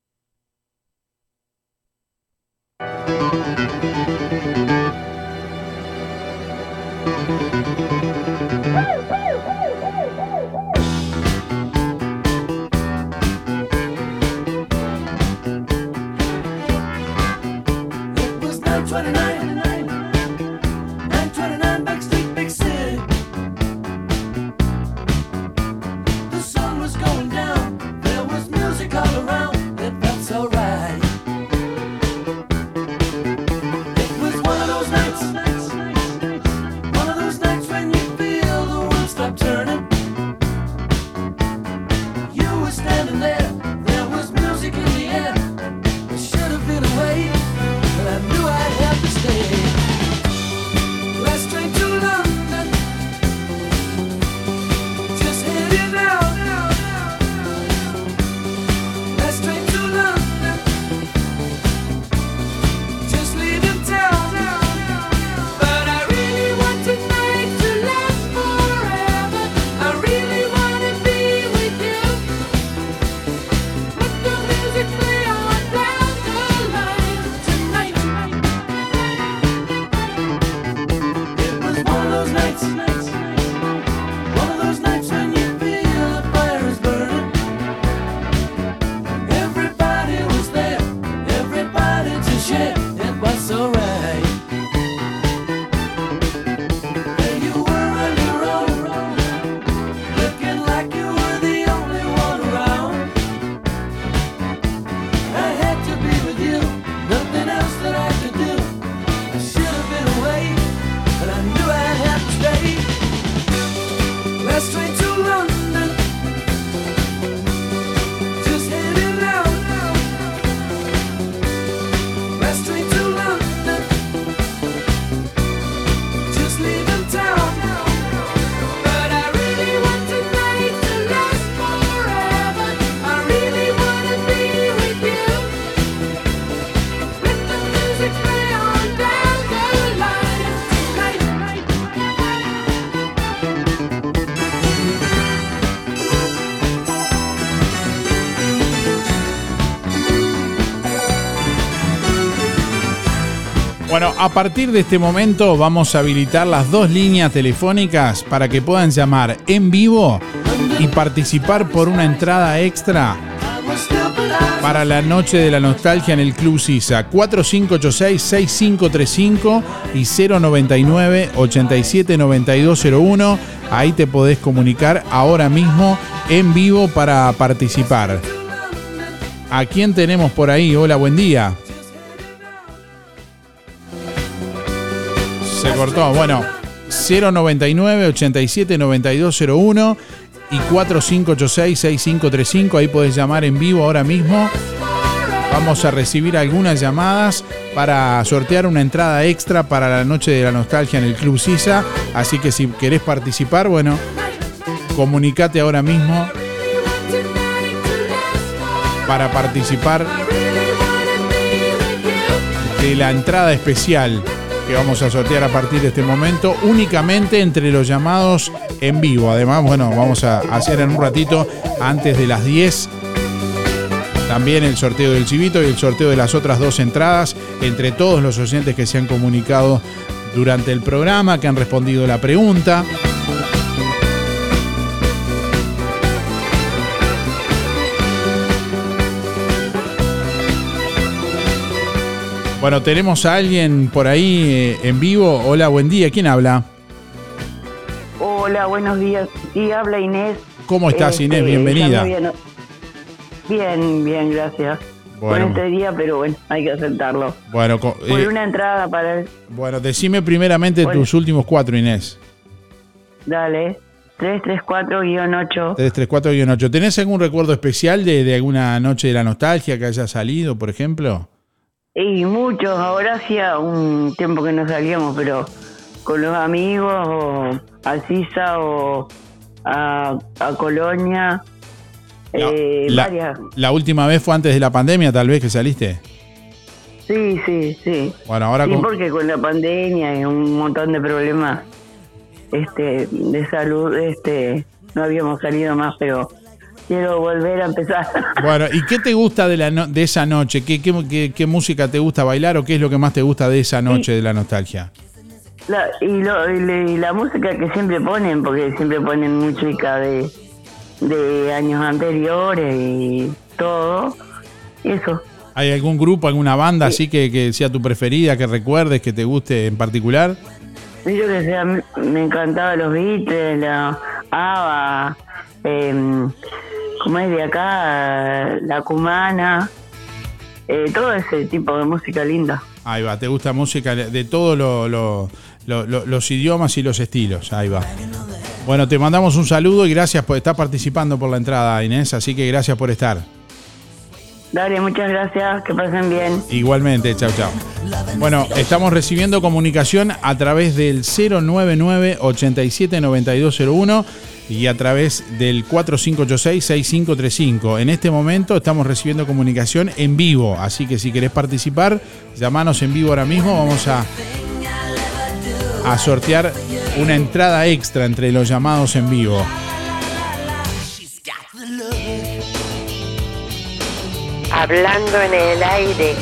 A partir de este momento vamos a habilitar las dos líneas telefónicas para que puedan llamar en vivo y participar por una entrada extra para la noche de la nostalgia en el Club Sisa. 4586-6535 y 099-879201. Ahí te podés comunicar ahora mismo en vivo para participar. ¿A quién tenemos por ahí? Hola, buen día. Cortó. Bueno, 099-879201 y 4586-6535. Ahí podés llamar en vivo ahora mismo. Vamos a recibir algunas llamadas para sortear una entrada extra para la noche de la nostalgia en el Club Sisa. Así que si querés participar, bueno, comunicate ahora mismo para participar de la entrada especial que vamos a sortear a partir de este momento únicamente entre los llamados en vivo. Además, bueno, vamos a hacer en un ratito antes de las 10 también el sorteo del chivito y el sorteo de las otras dos entradas entre todos los oyentes que se han comunicado durante el programa, que han respondido la pregunta. Bueno, tenemos a alguien por ahí eh, en vivo. Hola, buen día. ¿Quién habla? Hola, buenos días. Sí, habla Inés. ¿Cómo estás, Este, Inés? Bienvenida. Bien, bien, gracias. Bueno. Con este día, pero bueno, hay que aceptarlo. Bueno, co- Por eh, una entrada para el... bueno, decime primeramente Bueno. tus últimos cuatro, Inés. Dale, 334-8. 334-8. ¿Tenés algún recuerdo especial de, de alguna noche de la nostalgia que haya salido, por ejemplo? Y muchos, ahora hacía un tiempo que no salíamos, pero con los amigos, o a Sisa, o a, a Colonia, eh, la, varias. la última vez fue antes de la pandemia, tal vez que saliste. Sí, sí, sí. Bueno, ahora sí, con- porque con la pandemia y un montón de problemas este, de salud, este, no habíamos salido más, pero quiero volver a empezar. Bueno, ¿y qué te gusta de, la no- de esa noche? ¿Qué, qué, qué- qué música te gusta bailar o qué es lo que más te gusta de esa noche de la nostalgia? La, y, lo- y le- y la música que siempre ponen, porque siempre ponen música de, de años anteriores y todo, eso. ¿Hay algún grupo, alguna banda así que, que sea tu preferida, que recuerdes, que te guste en particular? Yo que sé, a mí me encantaban los Beatles, la ABBA, em, como es de acá, la cumana, eh, todo ese tipo de música linda. Ahí va, te gusta música de todos lo- lo- lo- lo- los idiomas y los estilos. Ahí va. Bueno, te mandamos un saludo y gracias por estar participando por la entrada, Inés. Así que gracias por estar. Dale, muchas gracias, que pasen bien. Igualmente, chao, chao. Bueno, estamos recibiendo comunicación a través del 099-879201 y a través del 4586-6535. En este momento estamos recibiendo comunicación en vivo, así que si querés participar, llamanos en vivo ahora mismo. Vamos a, a sortear una entrada extra entre los llamados en vivo. Hablando en el aire.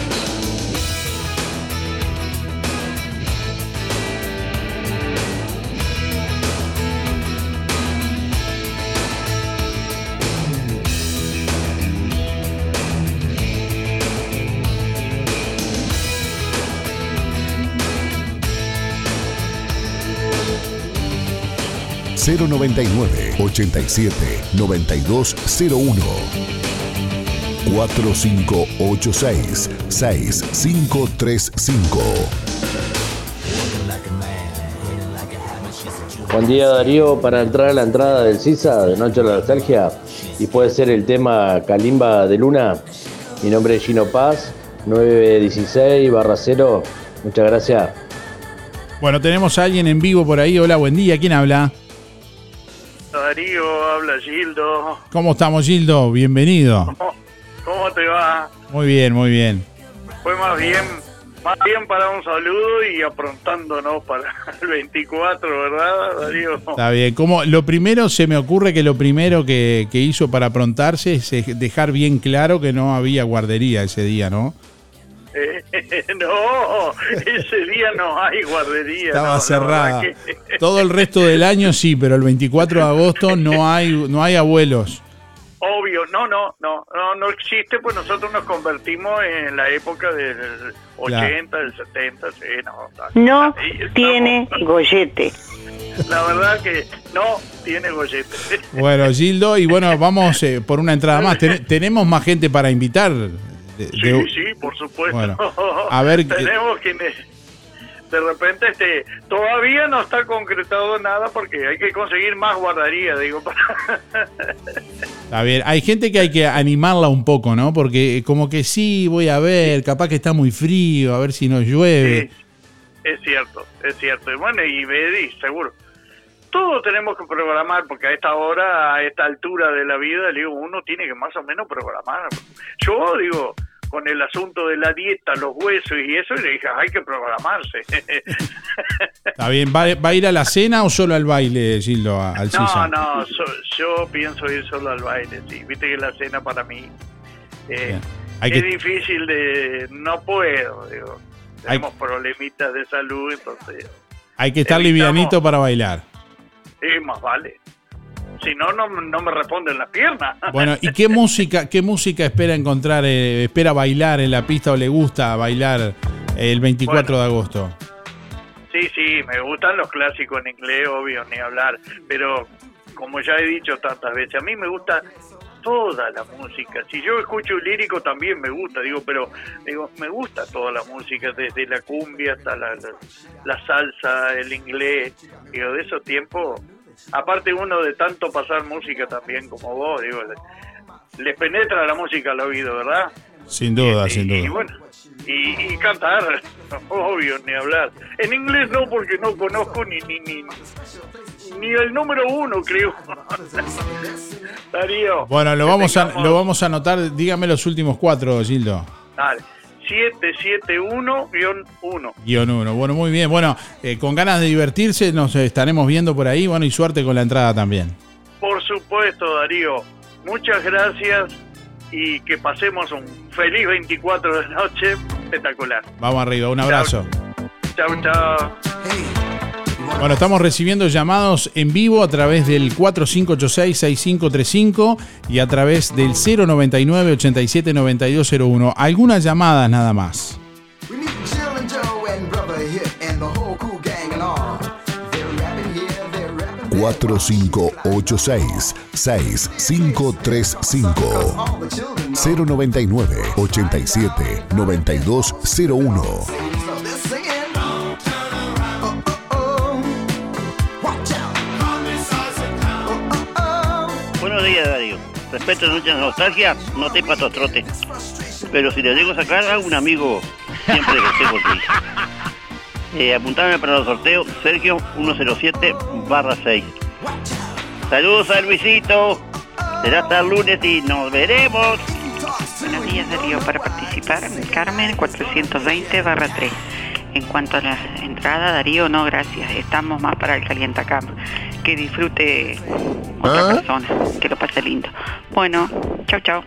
...099 87 9201 4586 6535 Buen día Darío, para entrar a la entrada del CISA de Noche de la Nostalgia y puede ser el tema Kalimba de Luna. Mi nombre es Gino Paz, 916 barra 0. Muchas gracias. Bueno, tenemos a alguien en vivo por ahí. Hola, buen día. ¿Quién habla? Darío, habla Gildo. ¿Cómo estamos, Gildo? Bienvenido. ¿Cómo, cómo te va? Muy bien, muy bien. Fue más bien, más bien para un saludo y aprontándonos para el 24, ¿verdad, Darío? Está bien. Como lo primero, se me ocurre que lo primero que, que hizo para aprontarse es dejar bien claro que no había guardería ese día, ¿no? Eh, [laughs] no, ese día no hay guardería. Estaba no, cerrada. que- Todo el resto del año sí, pero el 24 de agosto no hay, no hay abuelos. Obvio, no, no, no, no, no existe, pues nosotros nos convertimos en la época del 80, del 70, sí, no. No tiene gollete. La verdad que no tiene gollete. Bueno, Gildo, y bueno, vamos eh, por una entrada más. Ten- tenemos más gente para invitar. De- Sí, de- sí, por supuesto. Bueno, [laughs] a ver, tenemos que de repente este todavía no está concretado nada porque hay que conseguir más guardería, digo. [laughs] Está bien, hay gente que hay que animarla un poco, ¿no? Porque como que sí, voy a ver, capaz que está muy frío, a ver si no llueve. Es cierto, es cierto. Y bueno, y Bedi, seguro. Todo tenemos que programar, porque a esta hora, a esta altura de la vida, digo, uno tiene que más o menos programar. Yo, digo, con el asunto de la dieta, los huesos y eso, le dije, hay que programarse. [laughs] Está bien, ¿va, va a ir a la cena o solo al baile, Gildo, al no, no, so- yo pienso ir solo al baile, sí. Viste que la cena para mí eh, Hay es que- difícil de... No puedo, digo. Hay- Tenemos problemitas de salud, entonces... Hay que estar evitamos- livianito para bailar. Sí, más vale. Si no, no, no me responden las piernas. [laughs] Bueno, ¿y qué música, qué música espera encontrar, eh, espera bailar en la pista o le gusta bailar el 24 de agosto? Sí, sí, me gustan los clásicos en inglés, obvio, ni hablar. Pero, como ya he dicho tantas veces, a mí me gusta toda la música. Si yo escucho lírico también me gusta, digo, pero digo, me gusta toda la música, desde la cumbia hasta la, la, la salsa, el inglés. Digo, de esos tiempos, aparte uno de tanto pasar música también como vos, digo, le, le penetra la música al oído, ¿verdad? Sin duda, sin Y duda. bueno, y, y cantar, [laughs] obvio, ni hablar. En inglés no, porque no conozco ni ni ni, ni el número uno, creo. [laughs] Darío. Bueno, lo vamos, a, lo vamos a anotar. Dígame los últimos cuatro, Gildo. Dale, 771-1. Guión uno. Bueno, muy bien. Bueno, eh, con ganas de divertirse, nos estaremos viendo por ahí. Bueno, y suerte con la entrada también. Por supuesto, Darío. Muchas gracias y que pasemos un feliz 24 de noche espectacular. Vamos arriba, un abrazo. Chau, chau. Bueno, estamos recibiendo llamados en vivo a través del 4586-6535 y a través del 099-879201. Algunas llamadas nada más. We need Jill and Joe and Brother Hit and the whole cool gang and all. They're rapping here, they're rapping días, Darío. Respecto a Noche de Nostalgia, no te paso trote. Pero si le a sacar a un amigo, siempre que esté por ti. [laughs] Eh, apuntame para los sorteos, Sergio 107 barra 6. Saludos a Luisito. Será hasta el lunes y nos veremos. Buenos días, Darío. Para participar, Carmen 420 barra 3. En cuanto a la entrada, Darío, no, gracias. Estamos más para el calientacamp. Que disfrute otra persona. Que lo pase lindo. Bueno, chau, chau.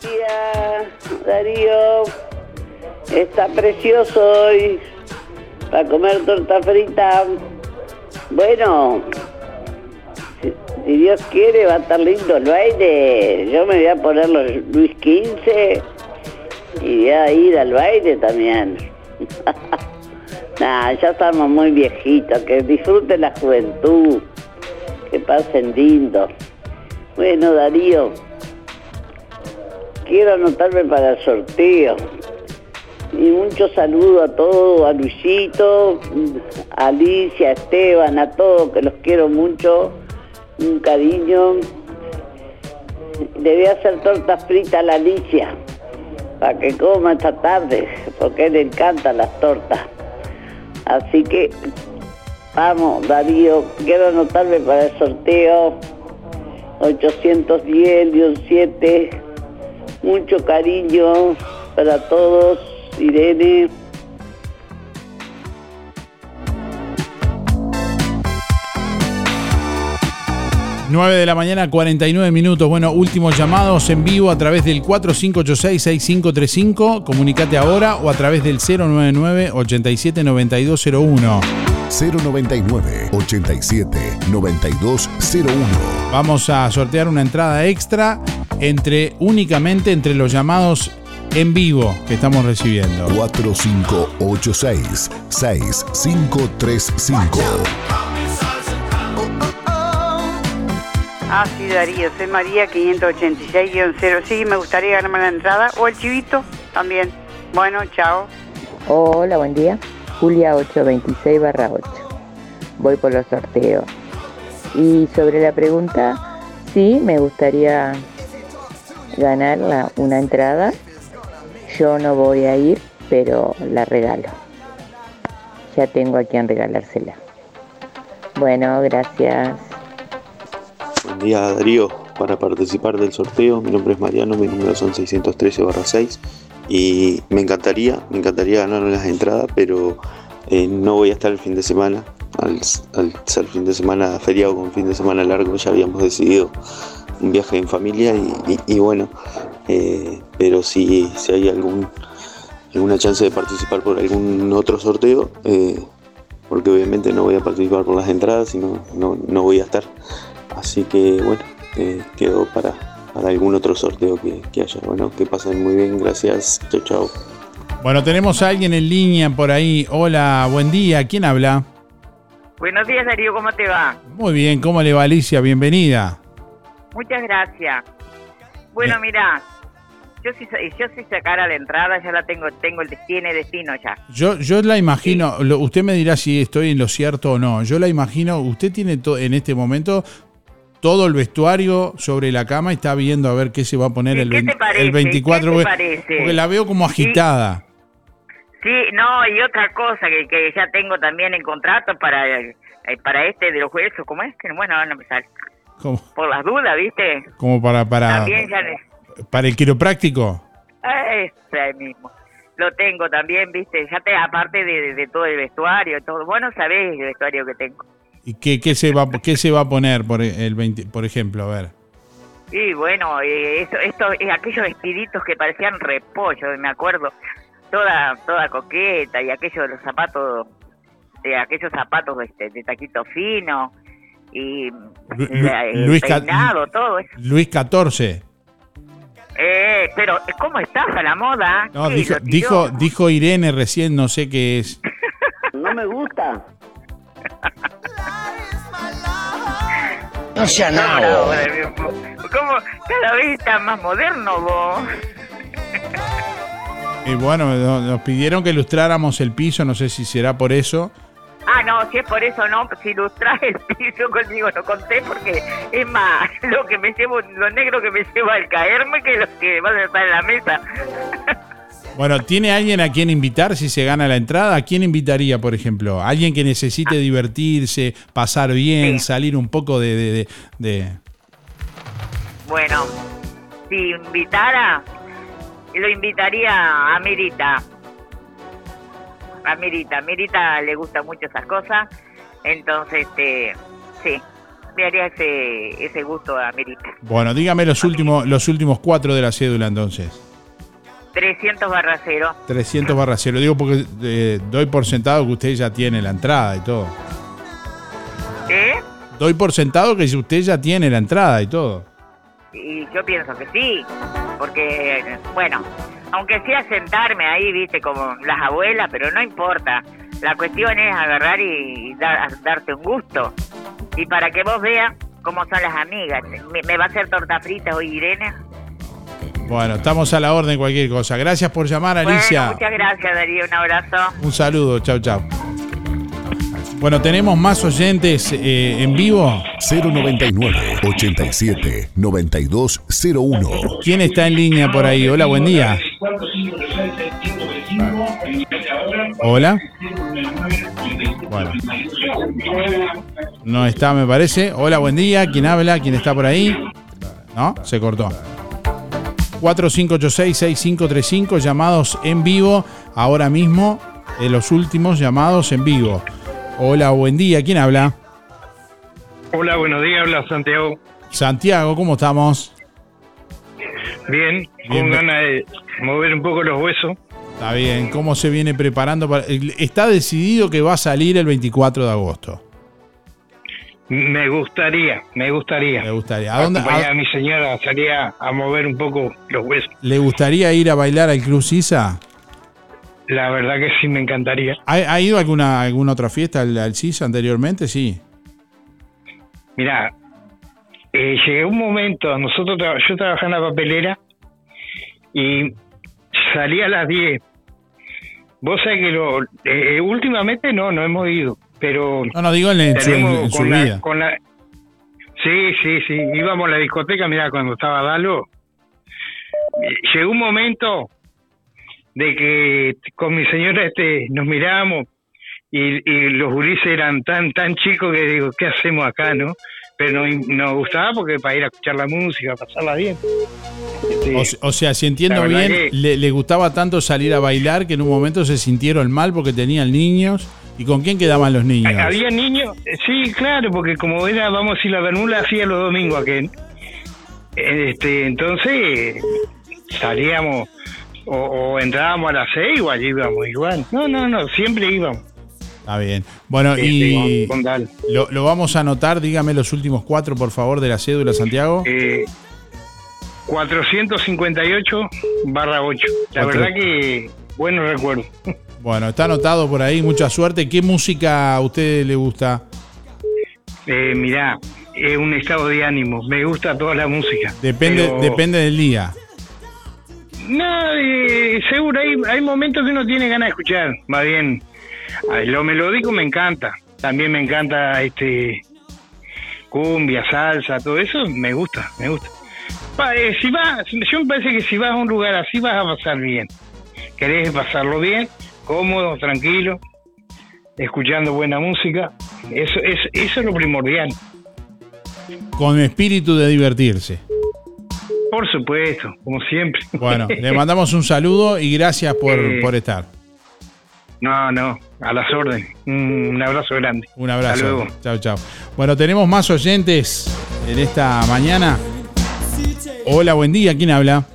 día, Darío. Está precioso hoy para comer torta frita. Bueno, si, si Dios quiere va a estar lindo el baile. Yo me voy a poner los Luis XV y voy a ir al baile también. [laughs] nah, ya estamos muy viejitos, que disfruten la juventud, que pasen lindo. Bueno, Darío, quiero anotarme para el sorteo. Y mucho saludo a todos, a Luisito, a Alicia, a Esteban, a todos, que los quiero mucho. Un cariño. Le voy a hacer tortas fritas a la Alicia, para que coma esta tarde, porque le encantan las tortas. Así que, vamos, Darío, quiero anotarme para el sorteo 810-7. Mucho cariño para todos, Irene. 9 de la mañana, 49 minutos. Bueno, últimos llamados en vivo a través del 4586-6535. Comunicate ahora o a través del 099-879201. 099 87 9201. Vamos a sortear una entrada extra entre únicamente entre los llamados en vivo que estamos recibiendo. 4586 Ah, sí, Darío, soy María 586-0. Sí, me gustaría ganarme la entrada. O el chivito también. Bueno, chao. Hola, buen día. Julia 826 barra 8. Voy por los sorteos. Y sobre la pregunta, sí, me gustaría ganar una entrada. Yo no voy a ir, pero la regalo. Ya tengo a quien regalársela. Bueno, gracias. Buen día Darío, para participar del sorteo, mi nombre es Mariano, mi número son 613 6 y me encantaría, me encantaría ganar las entradas, pero eh, no voy a estar el fin de semana, al, al ser fin de semana feriado con fin de semana largo ya habíamos decidido un viaje en familia y, bueno, eh, pero si, si hay algún, alguna chance de participar por algún otro sorteo, eh, porque obviamente no voy a participar por las entradas y no, no, no voy a estar. Así que bueno, eh, quedo para, para algún otro sorteo que, que haya. Bueno, que pasen muy bien, gracias, chao chao. Bueno, tenemos a alguien en línea por ahí. Hola, buen día. ¿Quién habla? Buenos días, Darío, ¿cómo te va? Muy bien, ¿cómo le va Alicia? Bienvenida. Muchas gracias. Bueno, mira, yo si, yo si sacara la entrada, ya la tengo, tengo el tiene destino ya. Yo, yo la imagino, lo- usted me dirá si estoy en lo cierto o no. Yo la imagino, usted tiene to- en este momento todo el vestuario sobre la cama y está viendo a ver qué se va a poner el, ¿qué vein- te parece? el 24. ¿Qué te porque- parece? porque la veo como agitada. Sí, no, y otra cosa que, que ya tengo también en contrato para eh, para este de los jueces, ¿cómo es? Que bueno, no me sale. Como, Por las dudas, ¿viste? como para, para, También ya para el quiropráctico. Ese mismo. Lo tengo también, ¿viste? Ya te, aparte de, de- de todo el vestuario, todo. Bueno, sabés el vestuario que tengo. ¿Y qué, qué se, va, qué se va a poner, por, el 20 por ejemplo? A ver. Y bueno, eh, esto, esto, eh, aquellos vestiditos que parecían repollo, me acuerdo, toda, toda coqueta y aquellos de los zapatos, de aquellos zapatos este, de taquito fino y Lu- el Luis peinado, todo eso. Luis XIV. Eh, pero ¿cómo estás a la moda? No, dijo, dijo, dijo Irene recién, no sé qué es. No me gusta. [laughs] No sea nabo. ¿Cómo? Cada vez está más moderno vos. Y bueno, no- nos pidieron que ilustráramos el piso, no sé si será por eso. Ah, no, si es por eso no, si ilustras el piso conmigo no conté porque es más lo que me llevo, lo negro que me lleva al caerme que lo que va a estar en la mesa. Bueno, ¿tiene alguien a quien invitar si se gana la entrada? ¿A quién invitaría, por ejemplo? ¿Alguien que necesite divertirse, pasar bien, salir un poco de... de- de- de- Bueno, si invitara, lo invitaría a Mirita. A Mirita, a Mirita le gusta mucho esas cosas, entonces, este, sí, le haría ese, ese gusto a Mirita. Bueno, dígame los últimos, los últimos cuatro de la cédula entonces. 300 barra cero. 300 barra cero. Digo porque eh, doy por sentado que usted ya tiene la entrada y todo. ¿Eh? Doy por sentado que usted ya tiene la entrada y todo. Y yo pienso que sí, porque, bueno, aunque sea sentarme ahí, viste, como las abuelas, pero no importa. La cuestión es agarrar y dar- darte un gusto. Y para que vos veas cómo son las amigas. ¿Me, me va a hacer torta frita hoy, Irene? Bueno, estamos a la orden cualquier cosa. Gracias por llamar, Alicia. Bueno, muchas gracias, Darío. Un abrazo. Un saludo, chau, chau. Bueno, tenemos más oyentes eh, en vivo. 099 87 9201. ¿Quién está en línea por ahí? Hola, buen día. Hola. Bueno. No está, me parece. Hola, buen día. ¿Quién habla? ¿Quién está por ahí? ¿No? Se cortó. 4586-6535, llamados en vivo. Ahora mismo, los últimos llamados en vivo. Hola, buen día. ¿Quién habla? Hola, buenos días, habla Santiago. Santiago, ¿cómo estamos? Bien, Bien. con ganas de mover un poco los huesos. Está bien, ¿cómo se viene preparando? Para... Está decidido que va a salir el 24 de agosto. Me gustaría, me gustaría. Me gustaría. ¿A dónde, a- a mi señora salía a mover un poco los huesos. ¿Le gustaría ir a bailar al Club Sisa? La verdad que sí me encantaría. ¿Ha, ha ido a alguna, alguna otra fiesta al, al Sisa anteriormente? Sí. Mira, eh, llegué un momento, nosotros tra- yo trabajaba en la papelera y salí a las 10. Vos sabés que lo, eh, últimamente no, no hemos ido, pero... No, no, digo en, su, en- tenemos en su con la- vida. con la- sí, sí, sí, íbamos a la discoteca, mira, cuando estaba Dalo, llegó un momento de que con mi señora este nos mirábamos y, y los gurises eran tan tan chicos que digo, ¿qué hacemos acá, no? Pero nos, nos gustaba porque para ir a escuchar la música, pasarla bien. Este, O, se- o sea, si entiendo bien, que- le, le gustaba tanto salir a bailar que en un momento se sintieron mal porque tenían niños. ¿Y con quién quedaban los niños? Había niños, eh, sí, claro, porque como era, vamos a decir, la Bermuda hacía los domingos aquel. Este, entonces salíamos o, o entrábamos a las seis o allí íbamos igual. No, no, no, siempre íbamos. Está bien. Bueno, Sí, y sí, lo, lo vamos a anotar. Dígame los últimos cuatro, por favor, de la cédula, Santiago. Eh, 458 barra 8. La Cuatro- verdad que buenos recuerdos. [laughs] Bueno, está anotado por ahí. Mucha suerte. ¿Qué música a usted le gusta? Eh, mirá, es un estado de ánimo. Me gusta toda la música. Depende, pero- depende del día. No, eh, seguro, hay, hay momentos que uno tiene ganas de escuchar, más bien. Ay, lo melódico me encanta, también me encanta este cumbia, salsa, todo eso, me gusta, me gusta. Pa, eh, si vas, yo me parece que si vas a un lugar así vas a pasar bien. Querés pasarlo bien, cómodo, tranquilo, escuchando buena música, eso, es, eso es lo primordial. Con espíritu de divertirse. Por supuesto, como siempre. Bueno, [laughs] le mandamos un saludo y gracias por, Eh, por estar. No, no, a las órdenes. Un, abrazo grande. Un Hasta abrazo. luego. Chao, chao. Bueno, tenemos más oyentes en esta mañana. Hola, buen día. ¿Quién habla?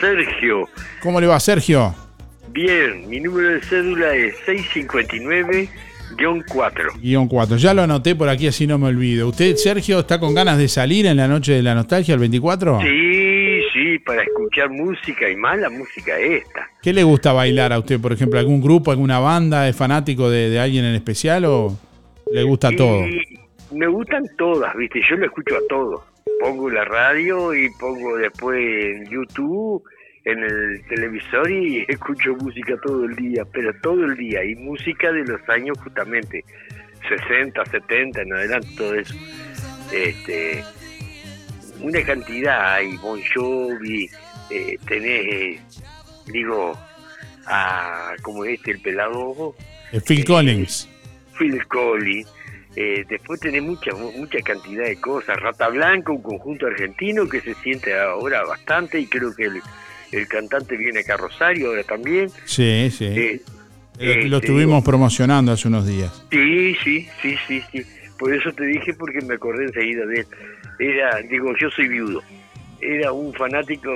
Sergio, ¿Cómo le va, Sergio? Bien, mi número de cédula es 659-4. Guión 4. Ya lo anoté por aquí, así no me olvido. ¿Usted, Sergio, está con ganas de salir en la noche de la nostalgia, el 24? Sí, sí, para escuchar música y más la música esta. ¿Qué le gusta bailar a usted, por ejemplo? ¿Algún grupo, alguna banda? ¿Es fanático de, de alguien en especial o le gusta todo? Me gustan todas, viste, yo lo escucho a todos. Pongo la radio y pongo después en YouTube, en el televisor y [laughs] escucho música todo el día, pero todo el día. Y música de los años justamente 60, 70 en adelante, todo eso. Este, una cantidad hay, Bon Jovi, eh, tenés, eh, digo, a, como este, el pelado Eh, Phil Collins. Phil Collins. Eh, después tenés mucha mucha cantidad de cosas. Rata Blanca, un conjunto argentino que se siente ahora bastante y creo que el, el cantante viene acá a Rosario ahora también. Sí, sí. Eh, Lo- eh, estuvimos digo- promocionando hace unos días. Sí, sí, sí, sí, sí. Por eso te dije porque me acordé enseguida de él. Era, digo, yo soy viudo. Era un fanático,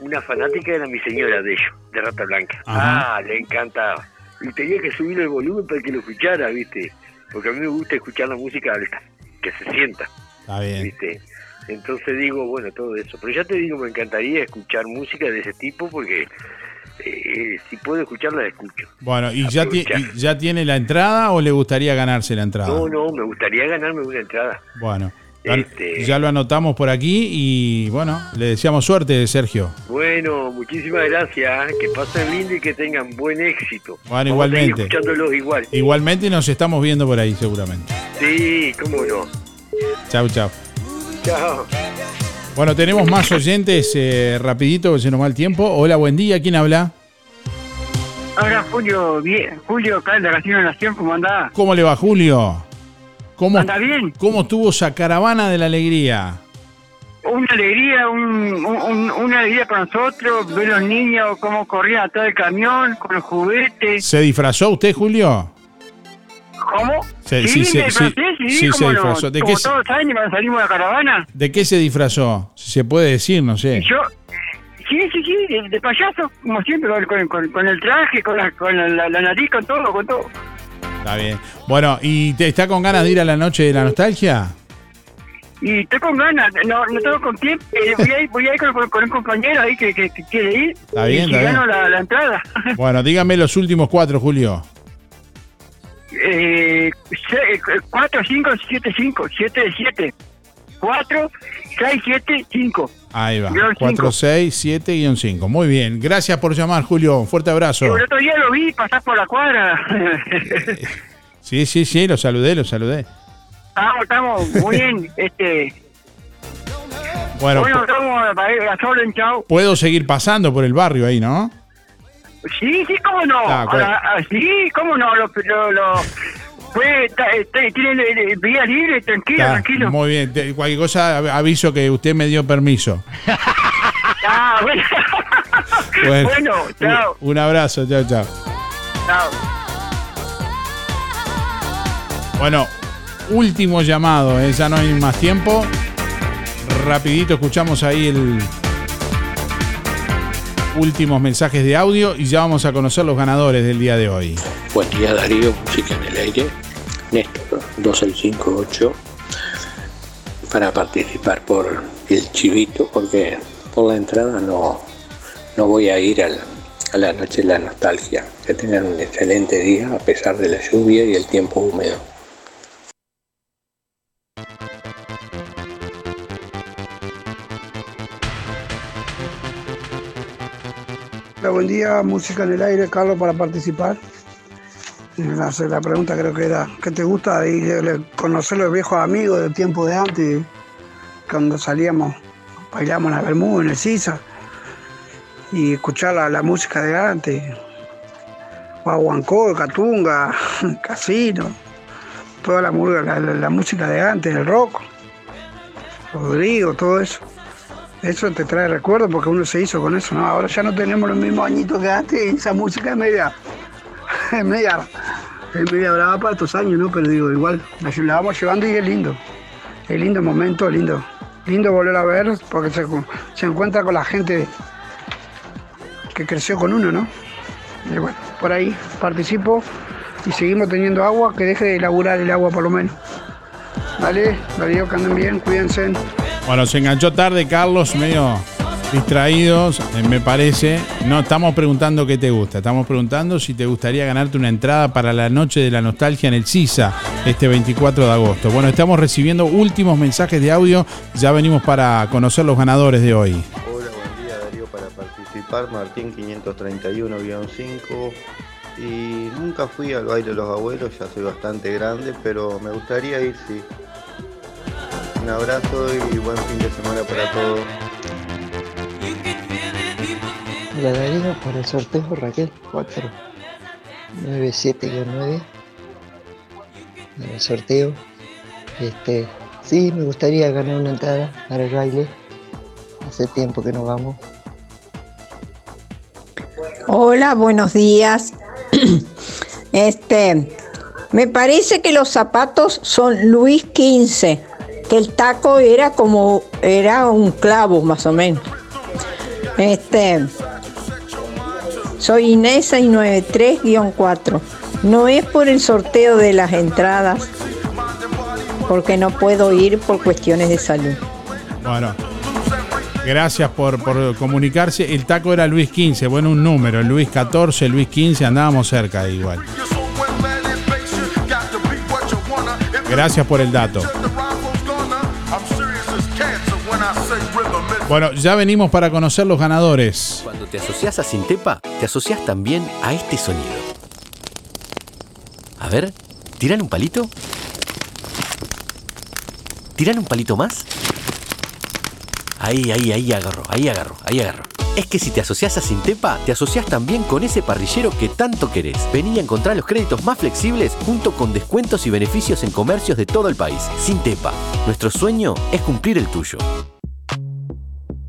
una fanática era mi señora de ellos, de Rata Blanca. Ajá. Ah, le encantaba. Y tenía que subir el volumen para que lo escuchara, ¿viste? Porque a mí me gusta escuchar la música alta, que se sienta, Está bien. ¿viste? Entonces digo, bueno, todo eso. Pero ya te digo, me encantaría escuchar música de ese tipo porque eh, si puedo escucharla, la escucho. Bueno, ¿y ya, ti- Aprovechar. y ya tiene la entrada o le gustaría ganarse la entrada? No, no, me gustaría ganarme una entrada. Bueno, ya- Este- ya lo anotamos por aquí y bueno, le deseamos suerte, Sergio. Bueno, muchísimas gracias. Que pasen lindo y que tengan buen éxito. Bueno, Vamos igualmente. escuchándolos igual. Igualmente nos estamos viendo por ahí seguramente. Sí, cómo no. Chau, chau. Chao. Bueno, tenemos más oyentes, eh, rapidito, que se nos va el tiempo. Hola, buen día, ¿quién habla? Ahora Julio, bien, Julio, acá de Casino Nación, ¿cómo andás? ¿Cómo le va, Julio? ¿Cómo, ¿Anda bien? ¿Cómo estuvo esa caravana de la alegría? Una alegría, un- una alegría para nosotros, ver los niños cómo corrían atrás del camión, con los juguetes. ¿Se disfrazó usted, Julio? ¿Cómo? Sí, sí, sí, se disfrazó. ¿De Como qué se- todos los años cuando salimos de la caravana. ¿De qué se disfrazó? Si se puede decir, no sé. Yo, sí, sí, sí, de, de payaso, como siempre, con, con- con- con el traje, con, la, con la, la- la nariz, con todo, con todo. Está bien. Bueno, ¿y te está con ganas de ir a la noche de la nostalgia? Y estoy con ganas, no, no tengo con tiempo. eh, voy a ir, voy a ir con, un compañero ahí que, que- que quiere ir. Está bien, y está gano bien. la, la entrada. Bueno, dígame los últimos cuatro, Julio. Eh, 4, 5, 7, 5, 7 de 7. 4, 6, 7, 5. Ahí va. Guión 4, cinco. 6, 7 guion 5. Muy bien. Gracias por llamar, Julio. Un fuerte abrazo. El otro día lo vi pasar por la cuadra. [laughs] Sí, sí, sí, lo saludé, lo saludé. estamos, estamos muy bien. [laughs] Este, Bueno, bueno, estamos a puedo seguir pasando por el barrio ahí, ¿no? Sí, sí, cómo no. Ah. Ah, ah, sí, cómo no. Lo, lo, lo, este, tiene vía libre, tranquilo, Está, tranquilo. Muy bien. Te- Cualquier cosa av- aviso que usted me dio permiso. Ah, bueno. [laughs] Bueno, bueno, chao. Un, un abrazo, chao, chao. Chao. Bueno, último llamado, ¿eh? ya no hay más tiempo. Rapidito escuchamos ahí el últimos mensajes de audio y ya vamos a conocer los ganadores del día de hoy. Buen día Darío, música en el aire. Néstor 2658 para participar por el chivito porque por la entrada no, no voy a ir al- a la noche de la nostalgia. Que tengan un excelente día a pesar de la lluvia y el tiempo húmedo. Hola, buen día, música en el aire, Carlos, para participar. Eh, La, pregunta creo que era, ¿qué te gusta de conocer los viejos amigos del tiempo de antes? Cuando salíamos, bailamos en la Bermuda, en el Sisa, y escuchar la, música de antes. Guaguancó, Catunga, [laughs] Casino, toda la música de antes, el rock, Rodrigo, todo eso. Eso te trae recuerdos porque uno se hizo con eso, ¿no? Ahora ya no tenemos los mismos añitos que antes esa música es media, [laughs] es media, es media brava para estos años, ¿no? Pero digo, igual, la, vamos llevando y es lindo. Es lindo momento, lindo. Lindo volver a ver porque se, se encuentra con la gente que creció con uno, ¿no? Y bueno, por ahí participo y seguimos teniendo agua, que deje de laburar el agua por lo menos. Vale, Darío, que anden bien, cuídense. Bueno, se enganchó tarde Carlos, medio distraídos, eh, me parece. No estamos preguntando qué te gusta, estamos preguntando si te gustaría ganarte una entrada para la noche de la nostalgia en el CISA este 24 de agosto. Bueno, estamos recibiendo últimos mensajes de audio, ya venimos para conocer los ganadores de hoy. Hola, buen día Darío para participar, Martín 531-5 y nunca fui al baile de los abuelos, ya soy bastante grande, pero me gustaría ir, sí. Un abrazo y buen fin de semana para todos. Hola Darío, para el sorteo Raquel 4 97-9 en el sorteo. Este, sí, me gustaría ganar una entrada para el baile. Hace tiempo que no vamos. Hola, buenos días. [clears throat] Este, me parece que los zapatos son Luis XV, que el taco era como, era un clavo más o menos. Este, soy Inés 693-4. No es por el sorteo de las entradas, porque no puedo ir por cuestiones de salud. Bueno, gracias por, por comunicarse. El taco era Luis 15, bueno, un número. Luis 14, Luis 15, andábamos cerca igual. Gracias por el dato. Bueno, ya venimos para conocer los ganadores. Cuando te asocias a Sintepa, te asocias también a este sonido. A ver, ¿tiran un palito? ¿Tiran un palito más? Ahí, ahí, ahí agarro, ahí agarro, ahí agarro. Es que si te asocias a Sintepa, te asocias también con ese parrillero que tanto querés. Vení a encontrar los créditos más flexibles junto con descuentos y beneficios en comercios de todo el país. Sintepa, nuestro sueño es cumplir el tuyo.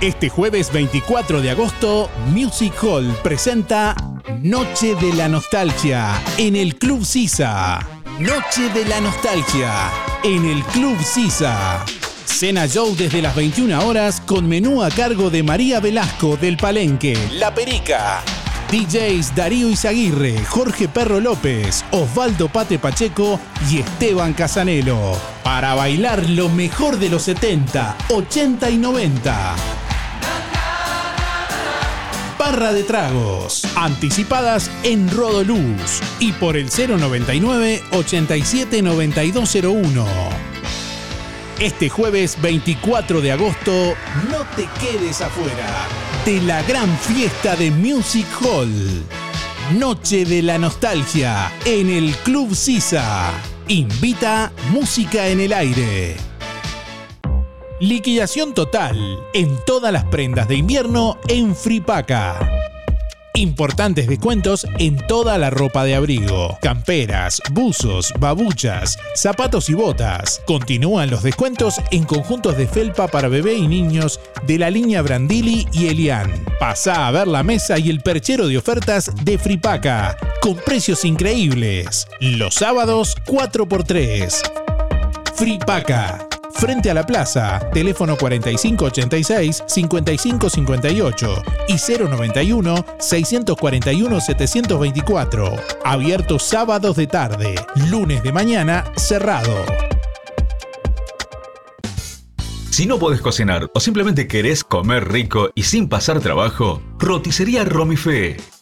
Este jueves 24 de agosto, Music Hall presenta Noche de la Nostalgia en el Club Sisa. Noche de la Nostalgia en el Club Sisa. Cena Show desde las 21 horas con menú a cargo de María Velasco del Palenque, La Perica. DJs Darío Izaguirre, Jorge Perro López, Osvaldo Pate Pacheco y Esteban Casanelo. Para bailar lo mejor de los 70, 80 y 90 barra de tragos. Anticipadas en Rodoluz y por el 099 87 9201. Este jueves 24 de agosto, no te quedes afuera de la gran fiesta de Music Hall. Noche de la Nostalgia en el Club Sisa. Invita Música en el Aire. Liquidación total en todas las prendas de invierno en Fripaca. Importantes descuentos en toda la ropa de abrigo, camperas, buzos, babuchas, zapatos y botas. Continúan los descuentos en conjuntos de felpa para bebé y niños de la línea Brandili y Elian. Pasa a ver la mesa y el perchero de ofertas de Fripaca, con precios increíbles. Los sábados 4x3. Fripaca frente a la plaza, teléfono 4586-5558 y 091-641-724. Abierto sábados de tarde, lunes de mañana, cerrado. Si no podés cocinar o simplemente querés comer rico y sin pasar trabajo, roticería Romifé.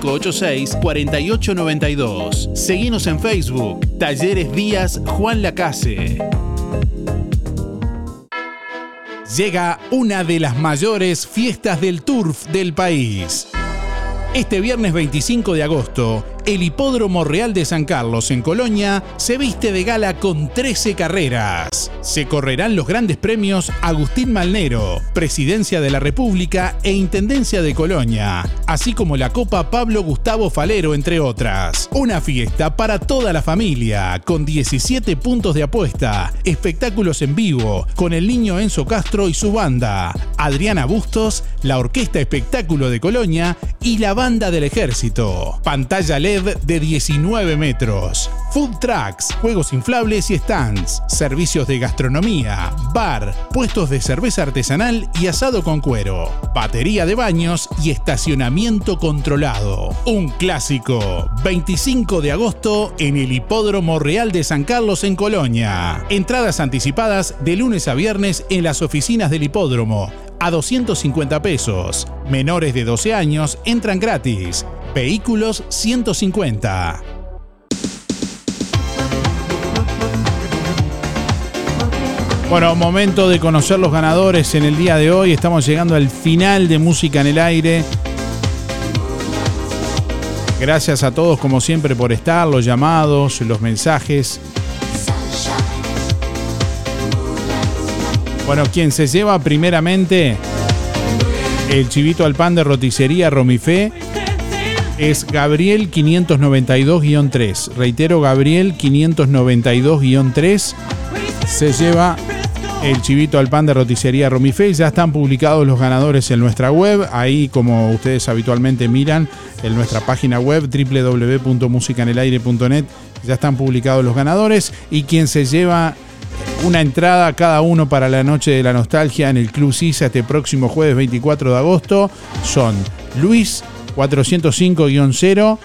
4586-4892. Seguimos en Facebook, Talleres Díaz Juan Lacase. Llega una de las mayores fiestas del turf del país. Este viernes 25 de agosto, el Hipódromo Real de San Carlos en Colonia se viste de gala con 13 carreras. Se correrán los grandes premios Agustín Malnero, Presidencia de la República e Intendencia de Colonia, así como la Copa Pablo Gustavo Falero, entre otras. Una fiesta para toda la familia, con 17 puntos de apuesta, espectáculos en vivo, con el niño Enzo Castro y su banda, Adriana Bustos, la Orquesta Espectáculo de Colonia y la Banda del Ejército. Pantalla LED de 19 metros. Food trucks, juegos inflables y stands. Servicios de gastronomía, bar, puestos de cerveza artesanal y asado con cuero. Batería de baños y estacionamiento controlado. Un clásico. 25 de agosto en el Hipódromo Real de San Carlos en Colonia. Entradas anticipadas de lunes a viernes en las oficinas del hipódromo a 250 pesos. Menores de 12 años entran gratis. Vehículos 150. Bueno, momento de conocer los ganadores en el día de hoy. Estamos llegando al final de Música en el Aire. Gracias a todos como siempre por estar, los llamados, los mensajes. Bueno, quien se lleva primeramente el chivito al pan de roticería Romifé es Gabriel 592-3. Reitero, Gabriel 592-3 se lleva el chivito al pan de roticería Romifé. Ya están publicados los ganadores en nuestra web. Ahí, como ustedes habitualmente miran, en nuestra página web www.musicanelaire.net ya están publicados los ganadores. Y quien se lleva una entrada cada uno para la noche de la nostalgia en el Club Sisa este próximo jueves 24 de agosto son Luis 405-0,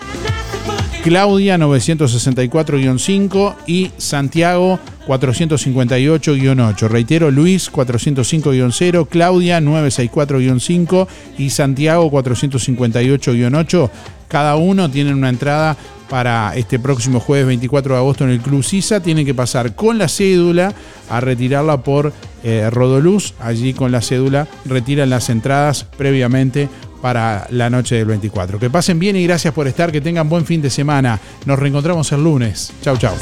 Claudia 964-5 y Santiago 458-8. Reitero, Luis 405-0, Claudia 964-5 y Santiago 458-8. Cada uno tiene una entrada para este próximo jueves 24 de agosto en el Club Sisa. Tienen que pasar con la cédula a retirarla por eh, Rodoluz. Allí con la cédula retiran las entradas previamente para la noche del 24. Que pasen bien y gracias por estar, que tengan buen fin de semana. Nos reencontramos el lunes. Chau, chau.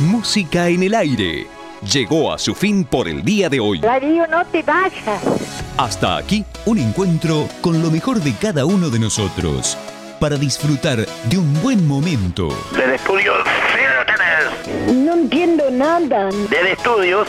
Música en el aire. Llegó a su fin por el día de hoy. Darío, no te vayas. Hasta aquí un encuentro con lo mejor de cada uno de nosotros para disfrutar de un buen momento. Del estudio, síganos. No entiendo nada. Del estudios,